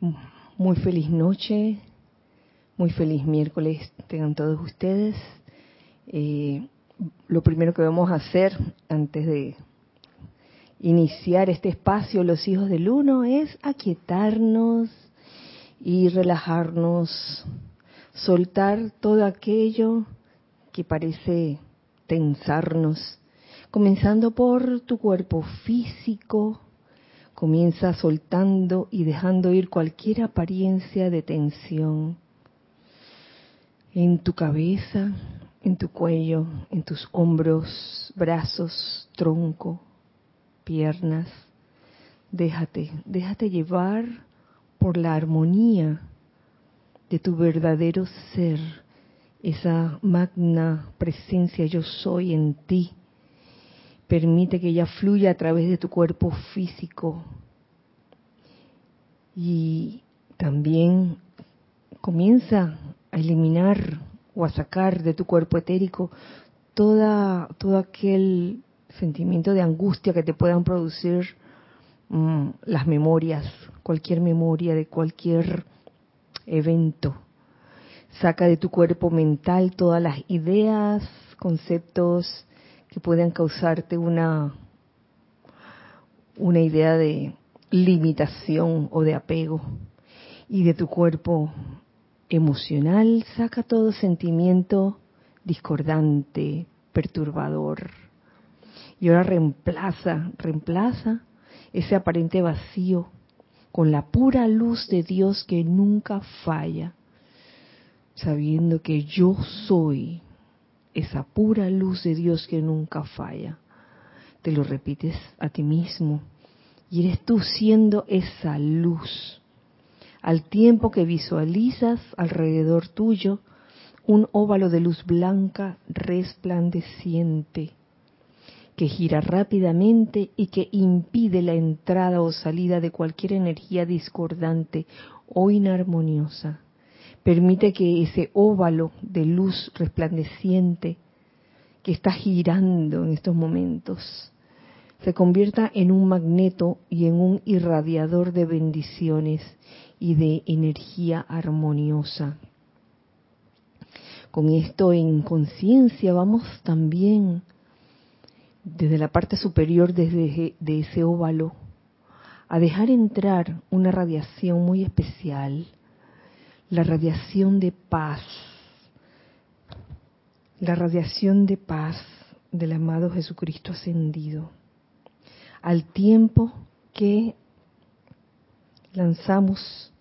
Muy feliz noche, muy feliz miércoles tengan todos ustedes. Eh, lo primero que vamos a hacer antes de iniciar este espacio, los hijos del uno, es aquietarnos y relajarnos, soltar todo aquello que parece tensarnos, comenzando por tu cuerpo físico, comienza soltando y dejando ir cualquier apariencia de tensión en tu cabeza, en tu cuello, en tus hombros, brazos, tronco, piernas. Déjate, déjate llevar por la armonía de tu verdadero ser, esa magna presencia yo soy en ti. Permite que ella fluya a través de tu cuerpo físico y también comienza a eliminar o a sacar de tu cuerpo etérico toda, todo aquel sentimiento de angustia que te puedan producir mm, las memorias, cualquier memoria de cualquier evento. Saca de tu cuerpo mental todas las ideas, conceptos que puedan causarte una, una idea de limitación o de apego. Y de tu cuerpo emocional, saca todo sentimiento discordante, perturbador. Y ahora reemplaza, reemplaza ese aparente vacío con la pura luz de Dios que nunca falla, sabiendo que yo soy esa pura luz de Dios que nunca falla. Te lo repites a ti mismo y eres tú siendo esa luz al tiempo que visualizas alrededor tuyo un óvalo de luz blanca resplandeciente que gira rápidamente y que impide la entrada o salida de cualquier energía discordante o inarmoniosa. Permite que ese óvalo de luz resplandeciente que está girando en estos momentos se convierta en un magneto y en un irradiador de bendiciones y de energía armoniosa. Con esto en conciencia vamos también desde la parte superior desde de ese óvalo a dejar entrar una radiación muy especial, la radiación de paz, la radiación de paz del amado Jesucristo ascendido, al tiempo que lanzamos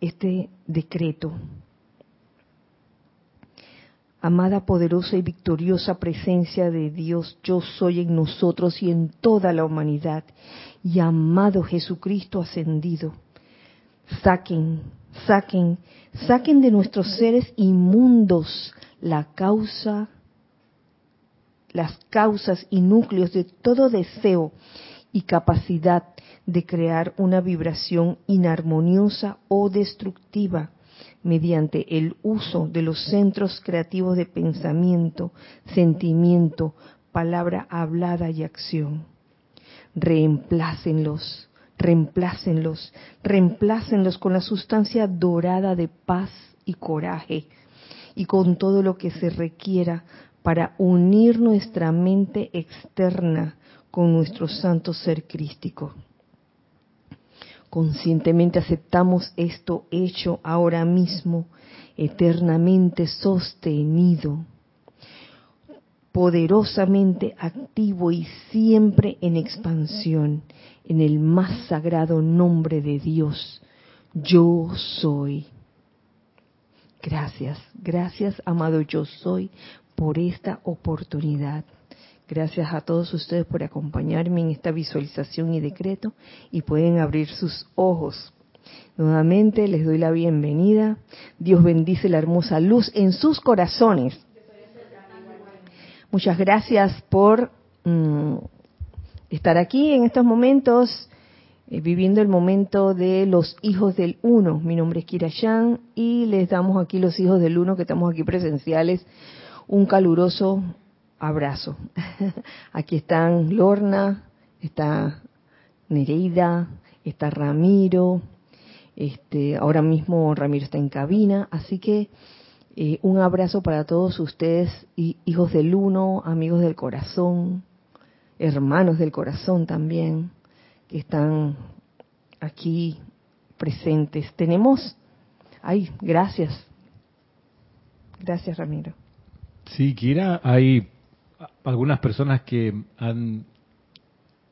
este decreto. Amada, poderosa y victoriosa presencia de Dios, yo soy en nosotros y en toda la humanidad. Y amado Jesucristo ascendido, saquen, saquen, saquen de nuestros seres inmundos la causa, las causas y núcleos de todo deseo y capacidad de crear una vibración inarmoniosa o destructiva mediante el uso de los centros creativos de pensamiento, sentimiento, palabra hablada y acción. Reemplácenlos, reemplácenlos, reemplácenlos con la sustancia dorada de paz y coraje y con todo lo que se requiera para unir nuestra mente externa con nuestro santo ser crístico. Conscientemente aceptamos esto hecho ahora mismo, eternamente sostenido, poderosamente activo y siempre en expansión, en el más sagrado nombre de Dios. Yo soy. Gracias, gracias, amado yo soy, por esta oportunidad. Gracias a todos ustedes por acompañarme en esta visualización y decreto y pueden abrir sus ojos. Nuevamente les doy la bienvenida. Dios bendice la hermosa luz en sus corazones. Muchas gracias por mm, estar aquí en estos momentos, eh, viviendo el momento de los hijos del uno. Mi nombre es Kira Yan y les damos aquí los hijos del uno que estamos aquí presenciales un caluroso abrazo. Aquí están Lorna, está Nereida, está Ramiro, Este, ahora mismo Ramiro está en cabina, así que eh, un abrazo para todos ustedes, hijos del uno, amigos del corazón, hermanos del corazón también, que están aquí presentes. Tenemos, ay, gracias. Gracias, Ramiro. Sí, Kira, hay algunas personas que han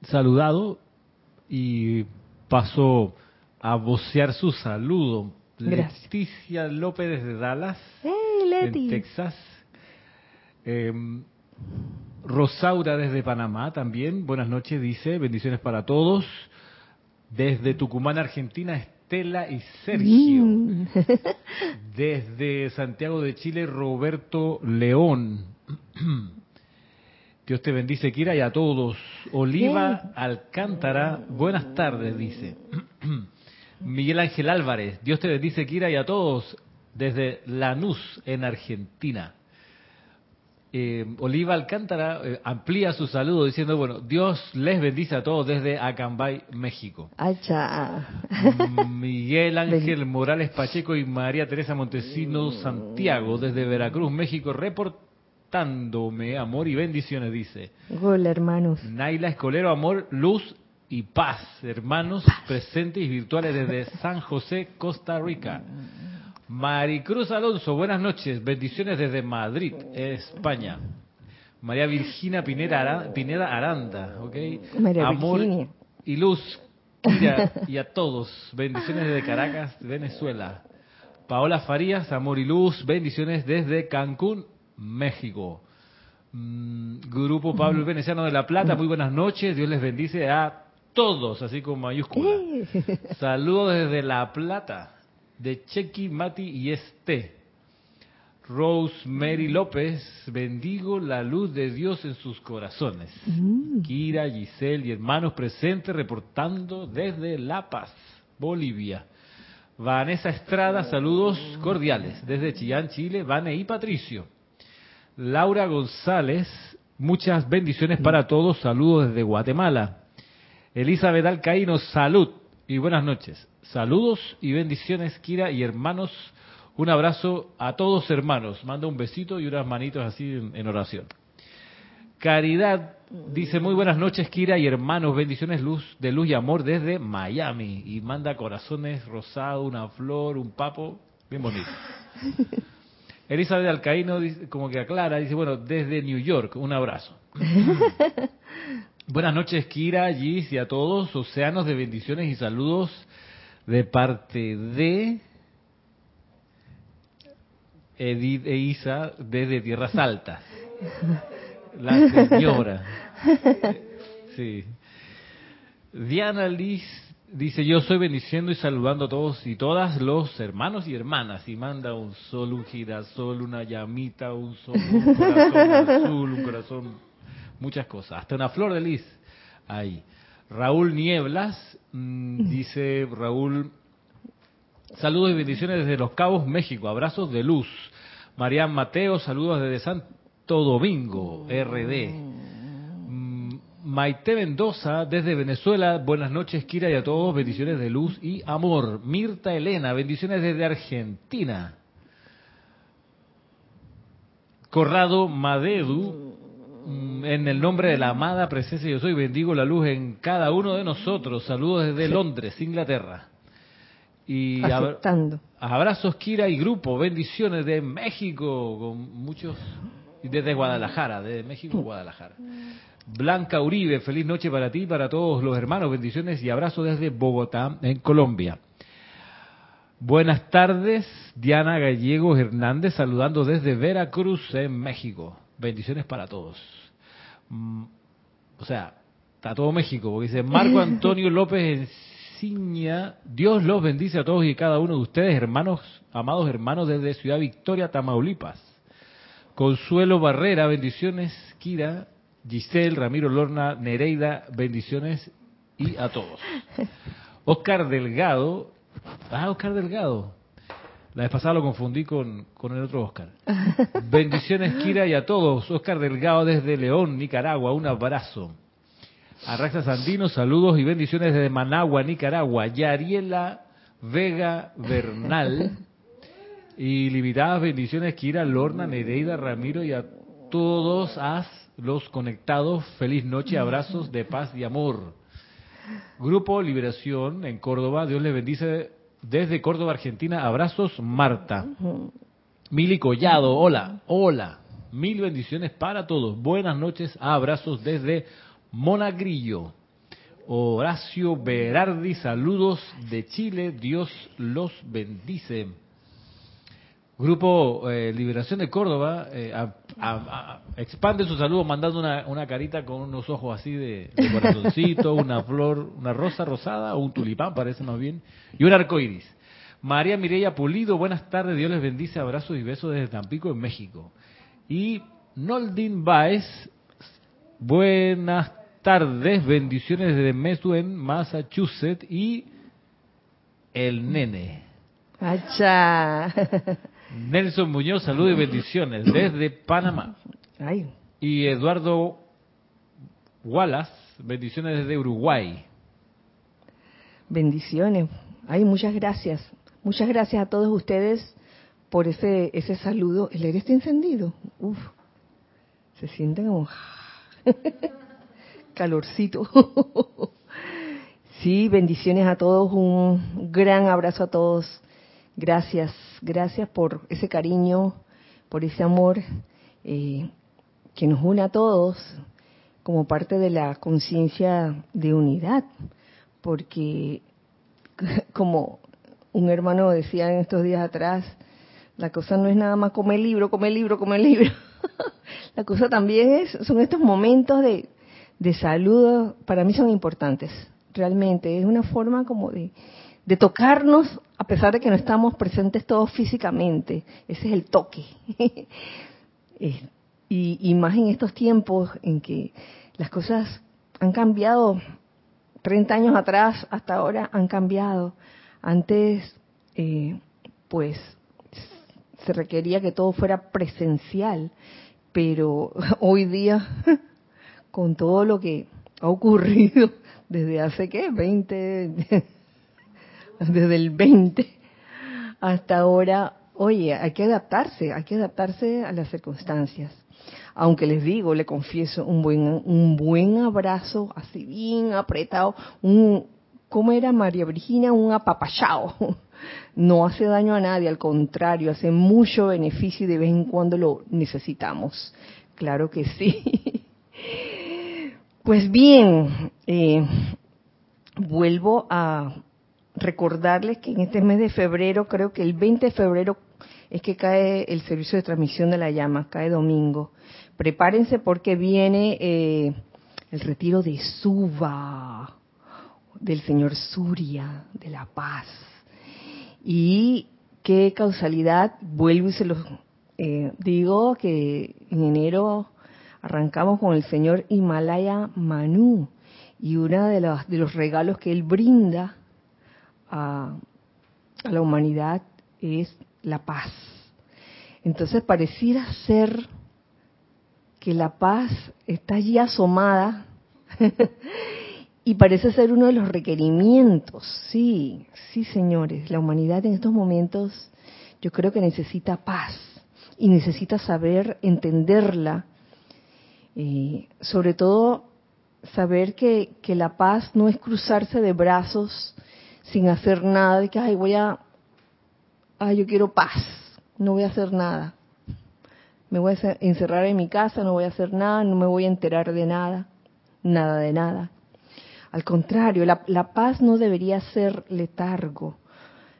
saludado y pasó a vocear su saludo. Leticia López desde Dallas, en Texas. Em, Rosaura desde Panamá también. Buenas noches, dice. Bendiciones para todos. Desde Tucumán, Argentina, Estela y Sergio. Mm. Desde Santiago de Chile, Roberto León. Dios te bendice, Kira, y a todos. Oliva Alcántara, buenas tardes, dice. Miguel Ángel Álvarez, Dios te bendice, Kira, y a todos desde Lanús, en Argentina. Eh, Oliva Alcántara eh, amplía su saludo diciendo, bueno, Dios les bendice a todos desde Acambay, México. Miguel Ángel Morales Pacheco y María Teresa Montesino Santiago desde Veracruz, México, reportando dándome amor y bendiciones, dice. Hola, hermanos. Naila Escolero, amor, luz y paz, hermanos presentes y virtuales desde San José, Costa Rica. Maricruz Alonso, buenas noches, bendiciones desde Madrid, España. María Virginia Pineda, Pineda Aranda, ¿ok? Amor y luz y a todos, bendiciones desde Caracas, Venezuela. Paola Farías, amor y luz, bendiciones desde Cancún, México. Mm, Grupo Pablo el Veneciano de La Plata, muy buenas noches, Dios les bendice a todos, así como mayúscula. Saludos desde La Plata, de Chequi, Mati y Este. Rosemary López, bendigo la luz de Dios en sus corazones. Mm. Kira, Giselle y hermanos presentes reportando desde La Paz, Bolivia. Vanessa Estrada, saludos cordiales desde Chillán, Chile. Vane y Patricio. Laura González, muchas bendiciones para todos, saludos desde Guatemala. Elizabeth Alcaíno, salud y buenas noches. Saludos y bendiciones, Kira y hermanos. Un abrazo a todos hermanos. Manda un besito y unas manitos así en, oración. Caridad dice muy buenas noches, Kira y hermanos. Bendiciones luz, de luz y amor desde Miami. Y manda corazones rosados, una flor, un papo. Bien bonito. Elizabeth Alcaíno como que aclara, dice, bueno, desde New York, un abrazo. Buenas noches, Kira, Gis y a todos, océanos de bendiciones y saludos de parte de Edith e Isa desde Tierras Altas. La señora. Sí. Diana Liz Dice, yo soy bendiciendo y saludando a todos y todas los hermanos y hermanas. Y manda un sol, un girasol, una llamita, un sol, un corazón azul, un corazón, muchas cosas. Hasta una flor de lis ahí. Raúl Nieblas, mm, dice Raúl, saludos y bendiciones desde Los Cabos, México. Abrazos de luz. Marian Mateo, saludos desde Santo Domingo, RD. Maite Mendoza desde Venezuela, buenas noches Kira y a todos, bendiciones de luz y amor. Mirta Elena, bendiciones desde Argentina. Corrado Madedu, mm, en el nombre de la amada presencia yo soy, bendigo la luz en cada uno de nosotros. Saludos desde Londres, Inglaterra. Y abrazos Kira y grupo, bendiciones de México, con muchos, desde Guadalajara, desde México, Guadalajara. Blanca Uribe, feliz noche para ti y para todos los hermanos. Bendiciones y abrazos desde Bogotá, en Colombia. Buenas tardes, Diana Gallegos Hernández, saludando desde Veracruz, en México. Bendiciones para todos. Mm, o sea, está todo México, porque dice Marco Antonio López Enciña, Dios los bendice a todos y cada uno de ustedes, hermanos, amados hermanos desde Ciudad Victoria, Tamaulipas. Consuelo Barrera, bendiciones, Kira, Giselle, Ramiro Lorna, Nereida, bendiciones y a todos. Oscar Delgado, ah, Oscar Delgado. La vez pasada lo confundí con, con el otro Oscar. Bendiciones, Kira, y a todos. Oscar Delgado desde León, Nicaragua, un abrazo. Arraxa Sandino, saludos y bendiciones desde Managua, Nicaragua. Yariela Vega Bernal. Y limitadas bendiciones, Kira, Lorna, Nereida, Ramiro y a todos los conectados. Feliz noche, abrazos de paz y amor. Grupo Liberación en Córdoba, Dios les bendice desde Córdoba, Argentina. Abrazos, Marta. Mili Collado, hola, hola. Mil bendiciones para todos. Buenas noches, abrazos desde Monagrillo. Horacio Berardi, saludos de Chile. Dios los bendice. Grupo eh, Liberación de Córdoba eh, expande su saludo mandando una, carita con unos ojos así de, corazoncito, una flor, una rosa rosada o un tulipán, parece más bien, y un arco iris. María Mireya Pulido, buenas tardes, Dios les bendice, abrazos y besos desde Tampico, en México. Y Noldin Baez, buenas tardes, bendiciones desde Mesuen, Massachusetts y el nene. Acha. Nelson Muñoz, saludos y bendiciones desde Panamá. Y Eduardo Wallace, bendiciones desde Uruguay. Bendiciones. Ay, muchas gracias. Muchas gracias a todos ustedes por ese ese saludo. El aire está encendido. Uf. Se siente como calorcito. sí, bendiciones a todos. Un gran abrazo a todos Gracias, gracias por ese cariño, por ese amor eh, que nos une a todos como parte de la conciencia de unidad, porque como un hermano decía en estos días atrás, la cosa no es nada más comer libro, comer libro, comer libro. la cosa también es, son estos momentos de, de saludo, para mí son importantes, realmente. Es una forma como de, de tocarnos a pesar de que no estamos presentes todos físicamente. Ese es el toque. y, y, más en estos tiempos en que las cosas han cambiado. 30 años atrás hasta ahora han cambiado. Antes, eh, pues, se requería que todo fuera presencial, pero hoy día, con todo lo que ha ocurrido desde hace, ¿qué? 20, desde el 20 hasta ahora, oye, hay que adaptarse, hay que adaptarse a las circunstancias. Aunque les digo, le confieso, un buen, un buen abrazo, así bien apretado, un, ¿cómo era María Virginia? Un apapachao. No hace daño a nadie, al contrario, hace mucho beneficio y de vez en cuando lo necesitamos. Claro que sí. Pues bien, eh, vuelvo a recordarles que en este mes de febrero, creo que el 20 de febrero es que cae el servicio de transmisión de la llama, cae domingo. Prepárense porque viene eh, el retiro de Suba, del señor Surya, de la paz. Y qué causalidad, vuelvo y se los eh, digo que en enero arrancamos con el señor Himalaya Manu y uno de los, de los regalos que él brinda a, la humanidad es la paz. Entonces pareciera ser que la paz está allí asomada y parece ser uno de los requerimientos. Sí, sí, señores, la humanidad en estos momentos yo creo que necesita paz y necesita saber entenderla, eh, sobre todo saber que, que la paz no es cruzarse de brazos sin hacer nada, de que, ay, voy a, ay, yo quiero paz, no voy a hacer nada. Me voy a encerrar en mi casa, no voy a hacer nada, no me voy a enterar de nada, nada de nada. Al contrario, la, la paz no debería ser letargo.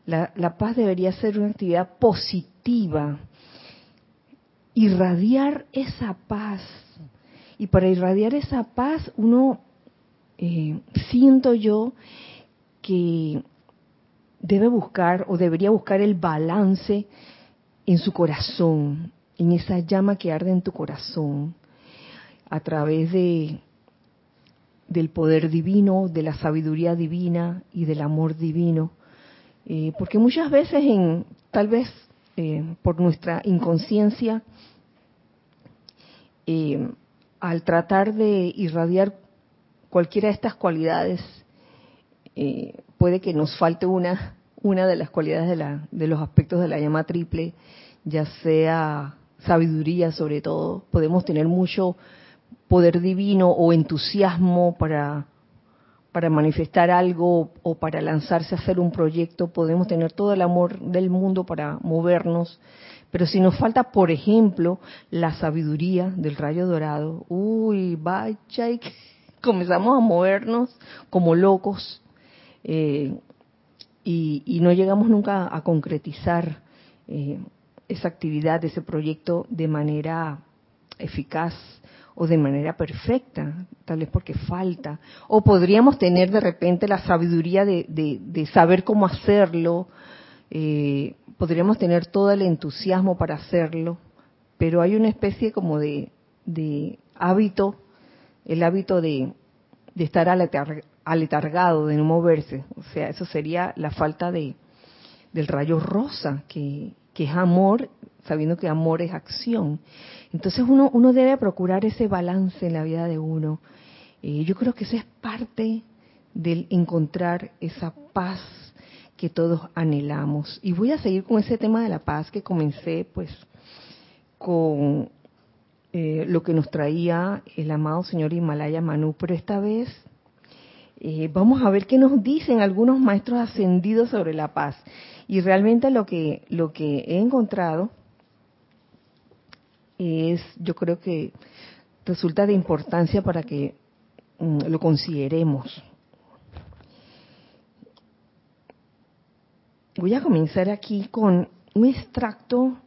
La, la paz debería ser una actividad positiva. Irradiar esa paz. Y para irradiar esa paz, uno, eh, siento yo, que debe buscar o debería buscar el balance en su corazón, en esa llama que arde en tu corazón, a través de del poder divino, de la sabiduría divina y del amor divino, eh, porque muchas veces en tal vez eh, por nuestra inconsciencia eh, al tratar de irradiar cualquiera de estas cualidades eh, puede que nos falte una una de las cualidades de, la, de los aspectos de la llama triple, ya sea sabiduría sobre todo, podemos tener mucho poder divino o entusiasmo para, para manifestar algo o para lanzarse a hacer un proyecto, podemos tener todo el amor del mundo para movernos, pero si nos falta, por ejemplo, la sabiduría del rayo dorado, uy, vaya, comenzamos a movernos como locos eh, y, no llegamos nunca a concretizar eh, esa actividad, ese proyecto de manera eficaz o de manera perfecta, tal vez porque falta. O podríamos tener de repente la sabiduría de, saber cómo hacerlo, eh, podríamos tener todo el entusiasmo para hacerlo, pero hay una especie como de, hábito, el hábito de, estar aletargado, de no moverse. O sea, eso sería la falta de, del rayo rosa, que, que es amor, sabiendo que amor es acción. Entonces uno, uno debe procurar ese balance en la vida de uno. Eh, yo creo que eso es parte del encontrar esa paz que todos anhelamos. Y voy a seguir con ese tema de la paz que comencé pues con eh, lo que nos traía el amado señor Himalaya Manu, pero esta vez eh, vamos a ver qué nos dicen algunos maestros ascendidos sobre la paz. Y realmente lo que, lo que he encontrado es, yo creo que resulta de importancia para que mm, lo consideremos. Voy a comenzar aquí con un extracto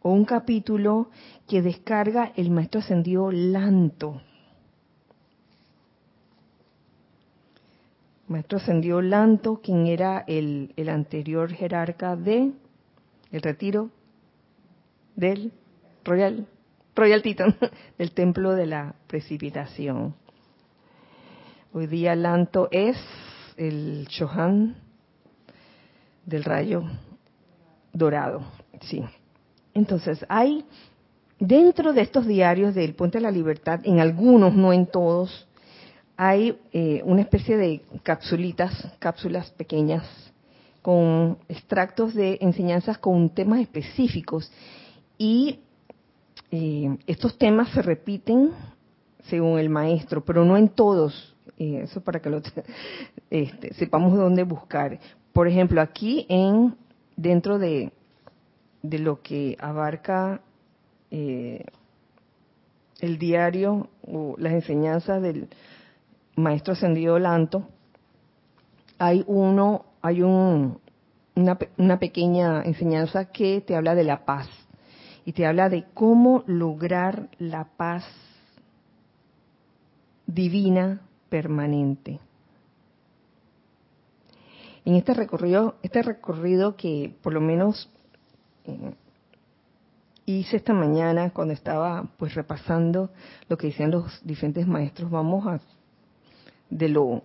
o un capítulo que descarga el maestro ascendido Lanto. Maestro ascendido Lanto, quien era el, el anterior jerarca de el retiro del Royal, Royal Titan, del templo de la precipitación. Hoy día Lanto es el Chohan del rayo dorado, sí. Entonces, hay dentro de estos diarios del Puente de la Libertad, en algunos, no en todos, hay eh, una especie de capsulitas, cápsulas pequeñas, con extractos de enseñanzas con temas específicos. Y eh, estos temas se repiten según el maestro, pero no en todos. Eh, eso para que lo este, sepamos dónde buscar. Por ejemplo, aquí en dentro de, de lo que abarca eh, el diario o las enseñanzas del maestro ascendido Lanto, hay uno, hay un, una, pequeña enseñanza que te habla de la paz y te habla de cómo lograr la paz divina permanente. En este recorrido, este recorrido que por lo menos eh, hice esta mañana cuando estaba pues repasando lo que decían los diferentes maestros, vamos a de lo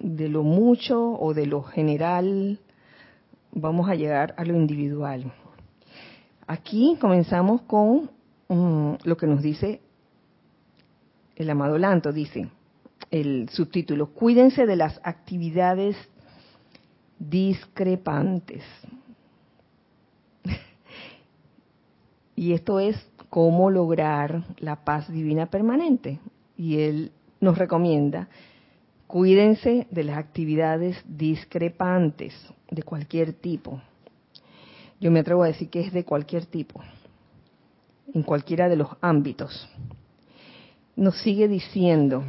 de lo mucho o de lo general vamos a llegar a lo individual. Aquí comenzamos con mm, lo que nos dice el amado Lanto, dice el subtítulo, cuídense de las actividades discrepantes. y esto es cómo lograr la paz divina permanente. Y él nos recomienda, cuídense de las actividades discrepantes de cualquier tipo. Yo me atrevo a decir que es de cualquier tipo, en cualquiera de los ámbitos. Nos sigue diciendo,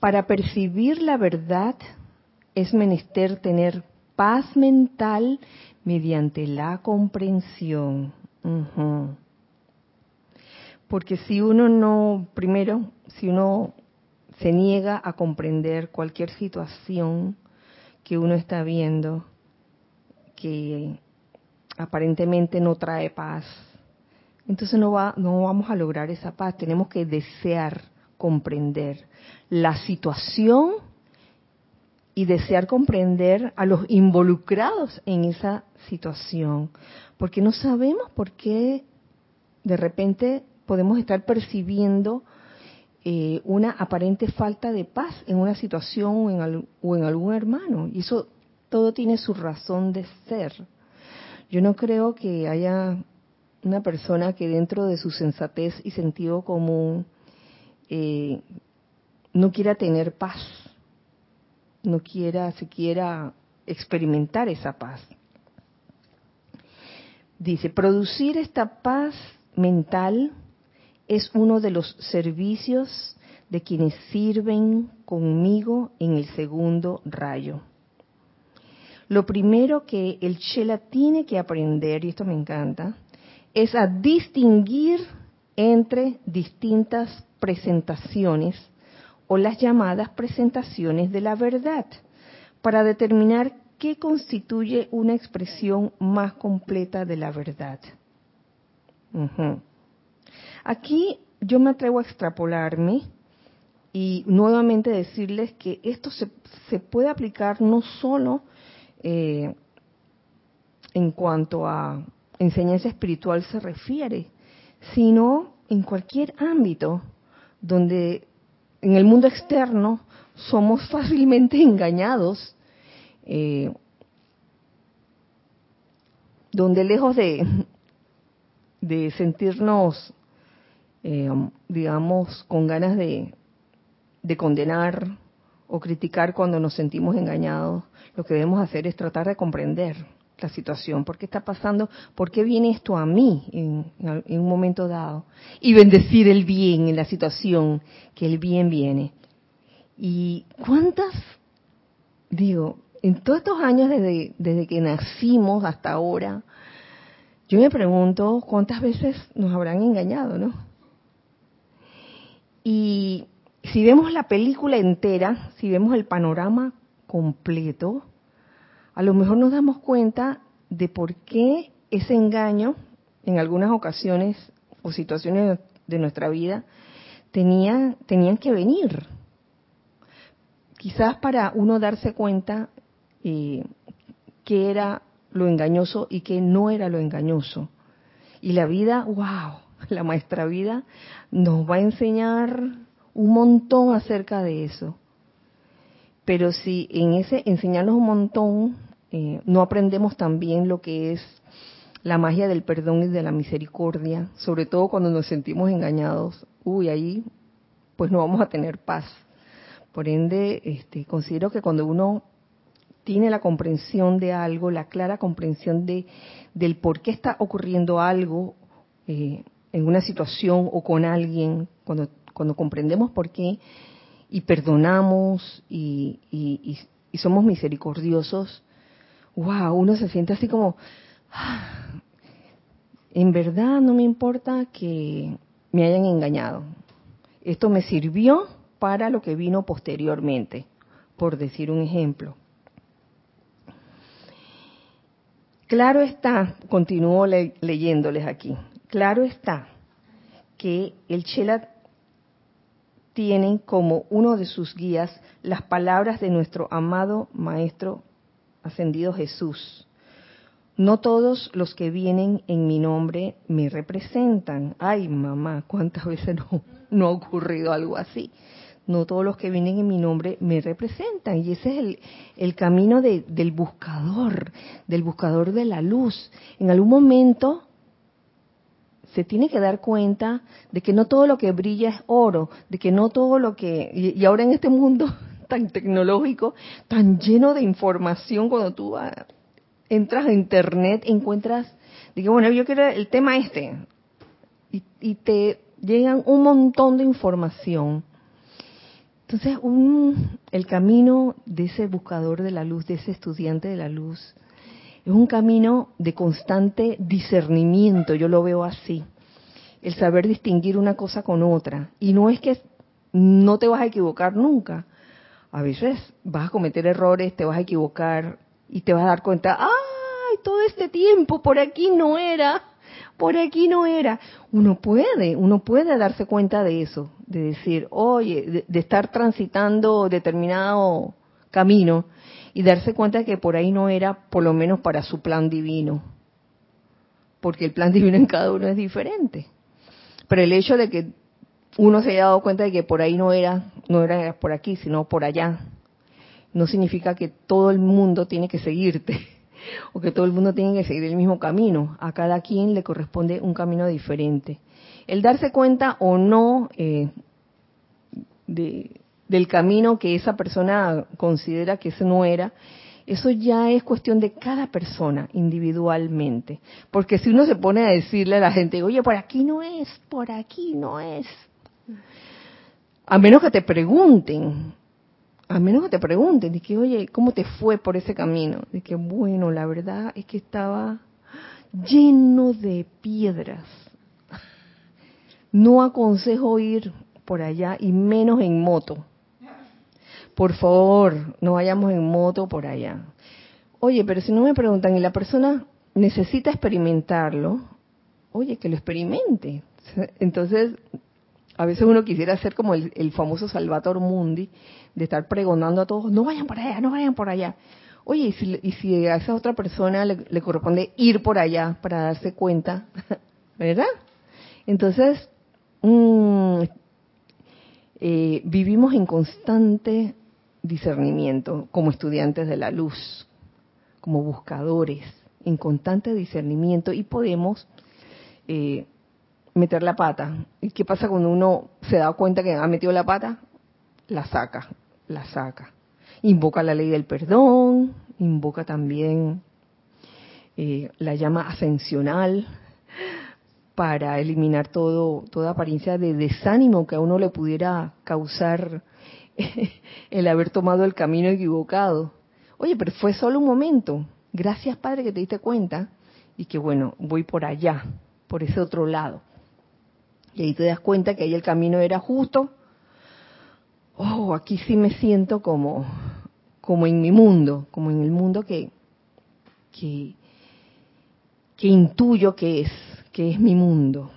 para percibir la verdad es menester tener paz mental mediante la comprensión. Porque si uno no, primero, si uno se niega a comprender cualquier situación que uno está viendo, que aparentemente no trae paz, entonces no, va, no vamos a lograr esa paz. Tenemos que desear comprender la situación y desear comprender a los involucrados en esa situación, porque no sabemos por qué de repente podemos estar percibiendo eh, una aparente falta de paz en una situación o en, algún hermano. Y eso todo tiene su razón de ser. Yo no creo que haya una persona que dentro de su sensatez y sentido común eh, no quiera tener paz, no quiera siquiera experimentar esa paz. Dice, producir esta paz mental es uno de los servicios de quienes sirven conmigo en el segundo rayo. Lo primero que el Chela tiene que aprender, y esto me encanta, es a distinguir entre distintas presentaciones o las llamadas presentaciones de la verdad para determinar qué constituye una expresión más completa de la verdad. Aquí yo me atrevo a extrapolarme y nuevamente decirles que esto se, se puede aplicar no solo eh, en cuanto a enseñanza espiritual se refiere, sino en cualquier ámbito donde en el mundo externo somos fácilmente engañados, eh, donde lejos de, de sentirnos, eh, digamos, con ganas de, de condenar o criticar cuando nos sentimos engañados, lo que debemos hacer es tratar de comprender la situación, por qué está pasando, por qué viene esto a mí en, un momento dado, y bendecir el bien en la situación, que el bien viene. ¿Y cuántas, digo, en todos estos años desde, desde que nacimos hasta ahora, yo me pregunto cuántas veces nos habrán engañado, ¿no? Y si vemos la película entera, si vemos el panorama completo, a lo mejor nos damos cuenta de por qué ese engaño, en algunas ocasiones o situaciones de nuestra vida, tenían, tenían que venir. Quizás para uno darse cuenta eh, qué era lo engañoso y qué no era lo engañoso. Y la vida, wow, la maestra vida nos va a enseñar un montón acerca de eso. Pero si en ese enseñarnos un montón eh, no aprendemos también lo que es la magia del perdón y de la misericordia, sobre todo cuando nos sentimos engañados, uy, ahí pues no vamos a tener paz. Por ende, este, considero que cuando uno tiene la comprensión de algo, la clara comprensión de del por qué está ocurriendo algo eh, en una situación o con alguien, cuando cuando comprendemos por qué y perdonamos y, somos misericordiosos, wow, uno se siente así como, ah, en verdad no me importa que me hayan engañado. Esto me sirvió para lo que vino posteriormente, por decir un ejemplo. Claro está, continúo leyéndoles aquí, claro está que el Chela tienen como uno de sus guías las palabras de nuestro amado Maestro ascendido Jesús. No todos los que vienen en mi nombre me representan. Ay, mamá, ¿cuántas veces no, ha ocurrido algo así? No todos los que vienen en mi nombre me representan. Y ese es el, camino de, del buscador, del buscador de la luz. En algún momento se tiene que dar cuenta de que no todo lo que brilla es oro, de que no todo lo que... Y, ahora en este mundo tan tecnológico, tan lleno de información, cuando tú entras a internet, encuentras, que bueno, yo quiero el tema este, y, y te llegan un montón de información. Entonces, un, el camino de ese buscador de la luz, de ese estudiante de la luz, es un camino de constante discernimiento, yo lo veo así. El saber distinguir una cosa con otra. Y no es que no te vas a equivocar nunca. A veces vas a cometer errores, te vas a equivocar y te vas a dar cuenta, ¡ay! Todo este tiempo por aquí no era, por aquí no era. Uno puede, uno puede darse cuenta de eso, de decir, oye, de estar transitando determinado camino y darse cuenta que por ahí no era por lo menos para su plan divino, porque el plan divino en cada uno es diferente. Pero el hecho de que uno se haya dado cuenta de que por ahí no era, no era por aquí, sino por allá. No significa que todo el mundo tiene que seguirte o que todo el mundo tiene que seguir el mismo camino. A cada quien le corresponde un camino diferente. El darse cuenta o no eh, del camino que esa persona considera que ese no era, eso ya es cuestión de cada persona individualmente. Porque si uno se pone a decirle a la gente, oye, por aquí no es, por aquí no es. A menos que te pregunten, a menos que te pregunten, de que, oye, ¿cómo te fue por ese camino? De que, bueno, la verdad es que estaba lleno de piedras. No aconsejo ir por allá y menos en moto por favor, no vayamos en moto por allá. Oye, pero si no me preguntan y la persona necesita experimentarlo, oye, que lo experimente. Entonces, a veces uno quisiera ser como el, famoso Salvator Mundi, de estar pregonando a todos, no vayan por allá, no vayan por allá. Oye, y si, y si a esa otra persona le, corresponde ir por allá para darse cuenta, ¿verdad? Entonces, mm, eh, vivimos en constante discernimiento como estudiantes de la luz, como buscadores, en constante discernimiento y podemos eh, meter la pata. ¿Y qué pasa cuando uno se da cuenta que ha metido la pata? La saca, la saca. Invoca la ley del perdón, invoca también eh, la llama ascensional para eliminar todo, toda apariencia de desánimo que a uno le pudiera causar el haber tomado el camino equivocado. Oye, pero fue solo un momento. Gracias, Padre, que te diste cuenta y que bueno, voy por allá, por ese otro lado. Y ahí te das cuenta que ahí el camino era justo. Oh, aquí sí me siento como, como en mi mundo, como en el mundo que, que, que intuyo que es, que es mi mundo.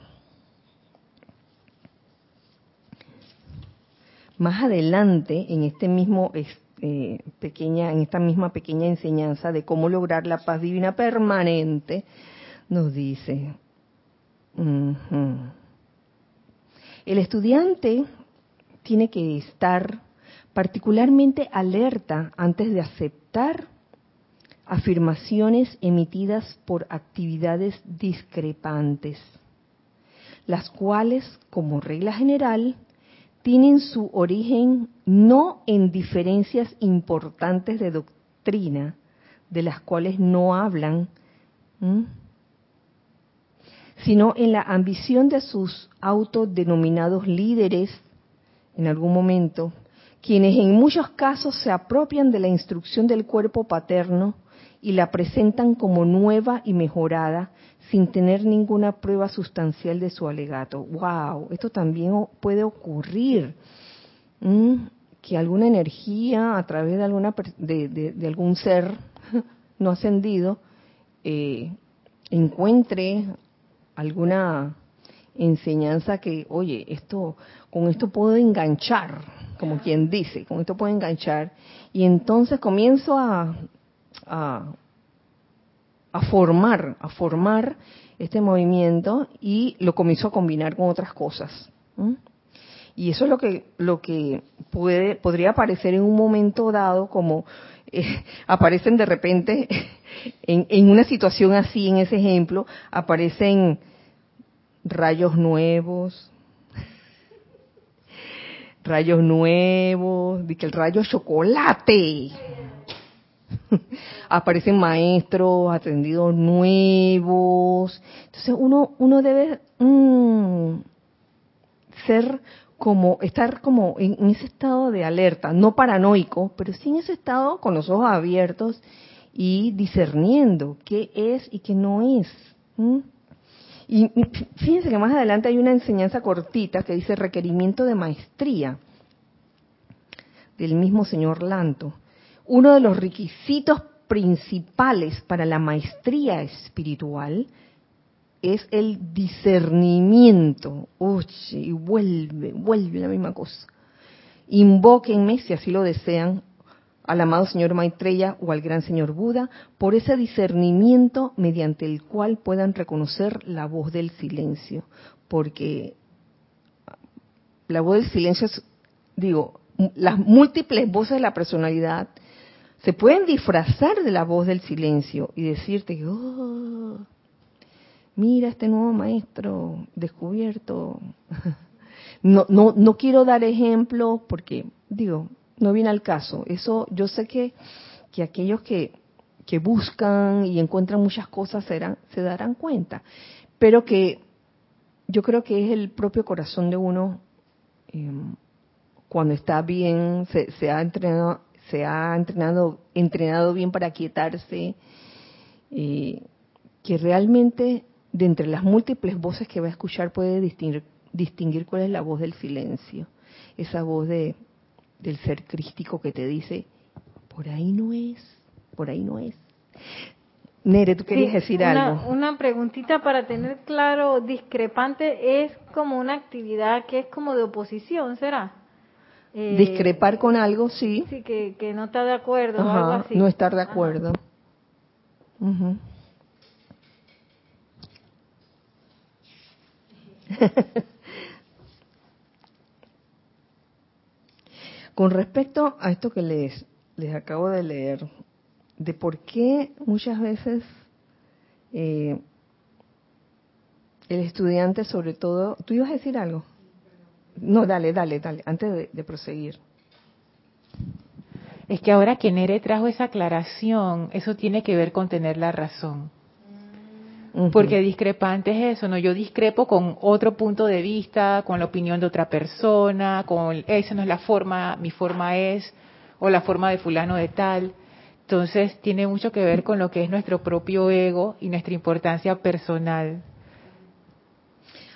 Más adelante, en este mismo eh, en esta misma pequeña enseñanza de cómo lograr la paz divina permanente, nos dice, el estudiante tiene que estar particularmente alerta antes de aceptar afirmaciones emitidas por actividades discrepantes, las cuales, como regla general, tienen su origen no en diferencias importantes de doctrina, de las cuales no hablan, sino en la ambición de sus autodenominados líderes en algún momento, quienes en muchos casos se apropian de la instrucción del cuerpo paterno y la presentan como nueva y mejorada sin tener ninguna prueba sustancial de su alegato. ¡Wow! Esto también puede ocurrir. Que alguna energía a través de, alguna, de, algún ser no ascendido eh, encuentre alguna enseñanza que, oye, esto, con esto puedo enganchar, como quien dice, con esto puedo enganchar, y entonces comienzo a formar, a formar este movimiento y lo comenzó a combinar con otras cosas. Y eso es lo que, lo que puede, podría aparecer en un momento dado como eh, aparecen de repente en, en una situación así, en ese ejemplo, aparecen rayos nuevos, rayos nuevos, de el rayo chocolate, aparecen maestros, atendidos nuevos. Entonces uno, uno debe mm, ser como, estar como en, ese estado de alerta, no paranoico, pero sí en ese estado con los ojos abiertos y discerniendo qué es y qué no es. Y fíjense que más adelante hay una enseñanza cortita que dice requerimiento de maestría del mismo señor Lanto uno de los requisitos principales para la maestría espiritual es el discernimiento. Oye, vuelve, vuelve la misma cosa. Invóquenme, si así lo desean, al amado señor Maitreya o al gran señor Buda, por ese discernimiento mediante el cual puedan reconocer la voz del silencio. Porque la voz del silencio, es, digo, las múltiples voces de la personalidad se pueden disfrazar de la voz del silencio y decirte, oh, mira este nuevo maestro descubierto. No, no, no quiero dar ejemplo porque, digo, no viene al caso. Eso, yo sé que, que aquellos que, que buscan y encuentran muchas cosas se darán cuenta, pero que yo creo que es el propio corazón de uno em, cuando está bien, se, se, ha entrenado, se ha entrenado, entrenado bien para quietarse, eh, que realmente de entre las múltiples voces que va a escuchar puede distinguir, distinguir cuál es la voz del silencio, esa voz de, del ser crístico que te dice, por ahí no es, por ahí no es. Nere, tú querías decir algo. Una preguntita para tener claro, discrepante es como una actividad que es como de oposición, ¿será? Eh, Discrepar con algo, sí. Sí, que, que no está de acuerdo o algo así. No estar de acuerdo. Con respecto a esto que les, les acabo de leer, de por qué muchas veces eh, el estudiante, sobre todo, ¿tú ibas a decir algo? No, dale, dale, dale, antes de, proseguir. Es que ahora que Nere trajo esa aclaración, eso tiene que ver con tener la razón. Porque discrepante es eso, ¿no? Yo discrepo con otro punto de vista, con la opinión de otra persona, con esa no es la forma, mi forma es, o la forma de fulano de tal. Entonces tiene mucho que ver con lo que es nuestro propio ego y nuestra importancia personal.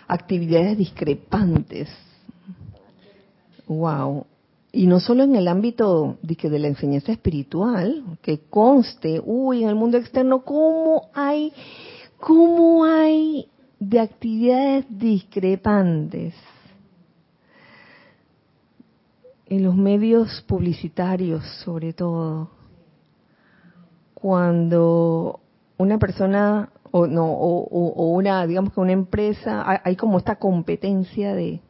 Actividades discrepantes. Wow. Y no solo en el ámbito de, la enseñanza espiritual, que conste, uy, en el mundo externo, ¿cómo hay ¿Cómo hay de actividades discrepantes en los medios publicitarios, sobre todo? Cuando una persona o no o, una digamos que una empresa hay como esta competencia de,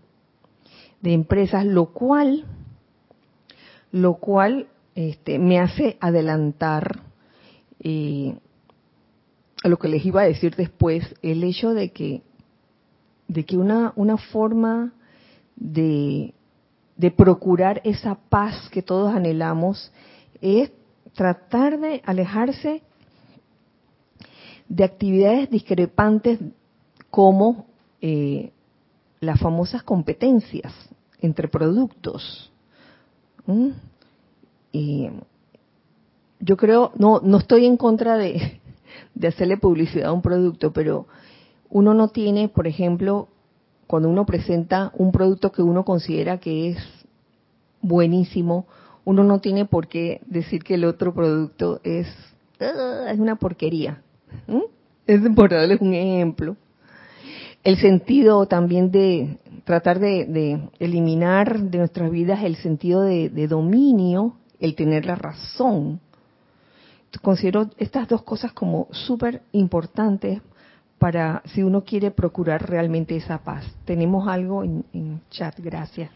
de empresas lo cual lo cual este, me hace adelantar eh, a lo que les iba a decir después, el hecho de que, de que una, una forma de, de procurar esa paz que todos anhelamos es tratar de alejarse de actividades discrepantes como eh, las famosas competencias entre productos. yo creo, no, no estoy en contra de, de hacerle publicidad a un producto, pero uno no tiene, por ejemplo, cuando uno presenta un producto que uno considera que es buenísimo, uno no tiene por qué decir que el otro producto es, ah, es una porquería. Es por darles un ejemplo. El sentido también de tratar de, eliminar de nuestras vidas el sentido de, dominio, el tener la razón considero estas dos cosas como súper importantes para si uno quiere procurar realmente esa paz. Tenemos algo en, chat, gracias.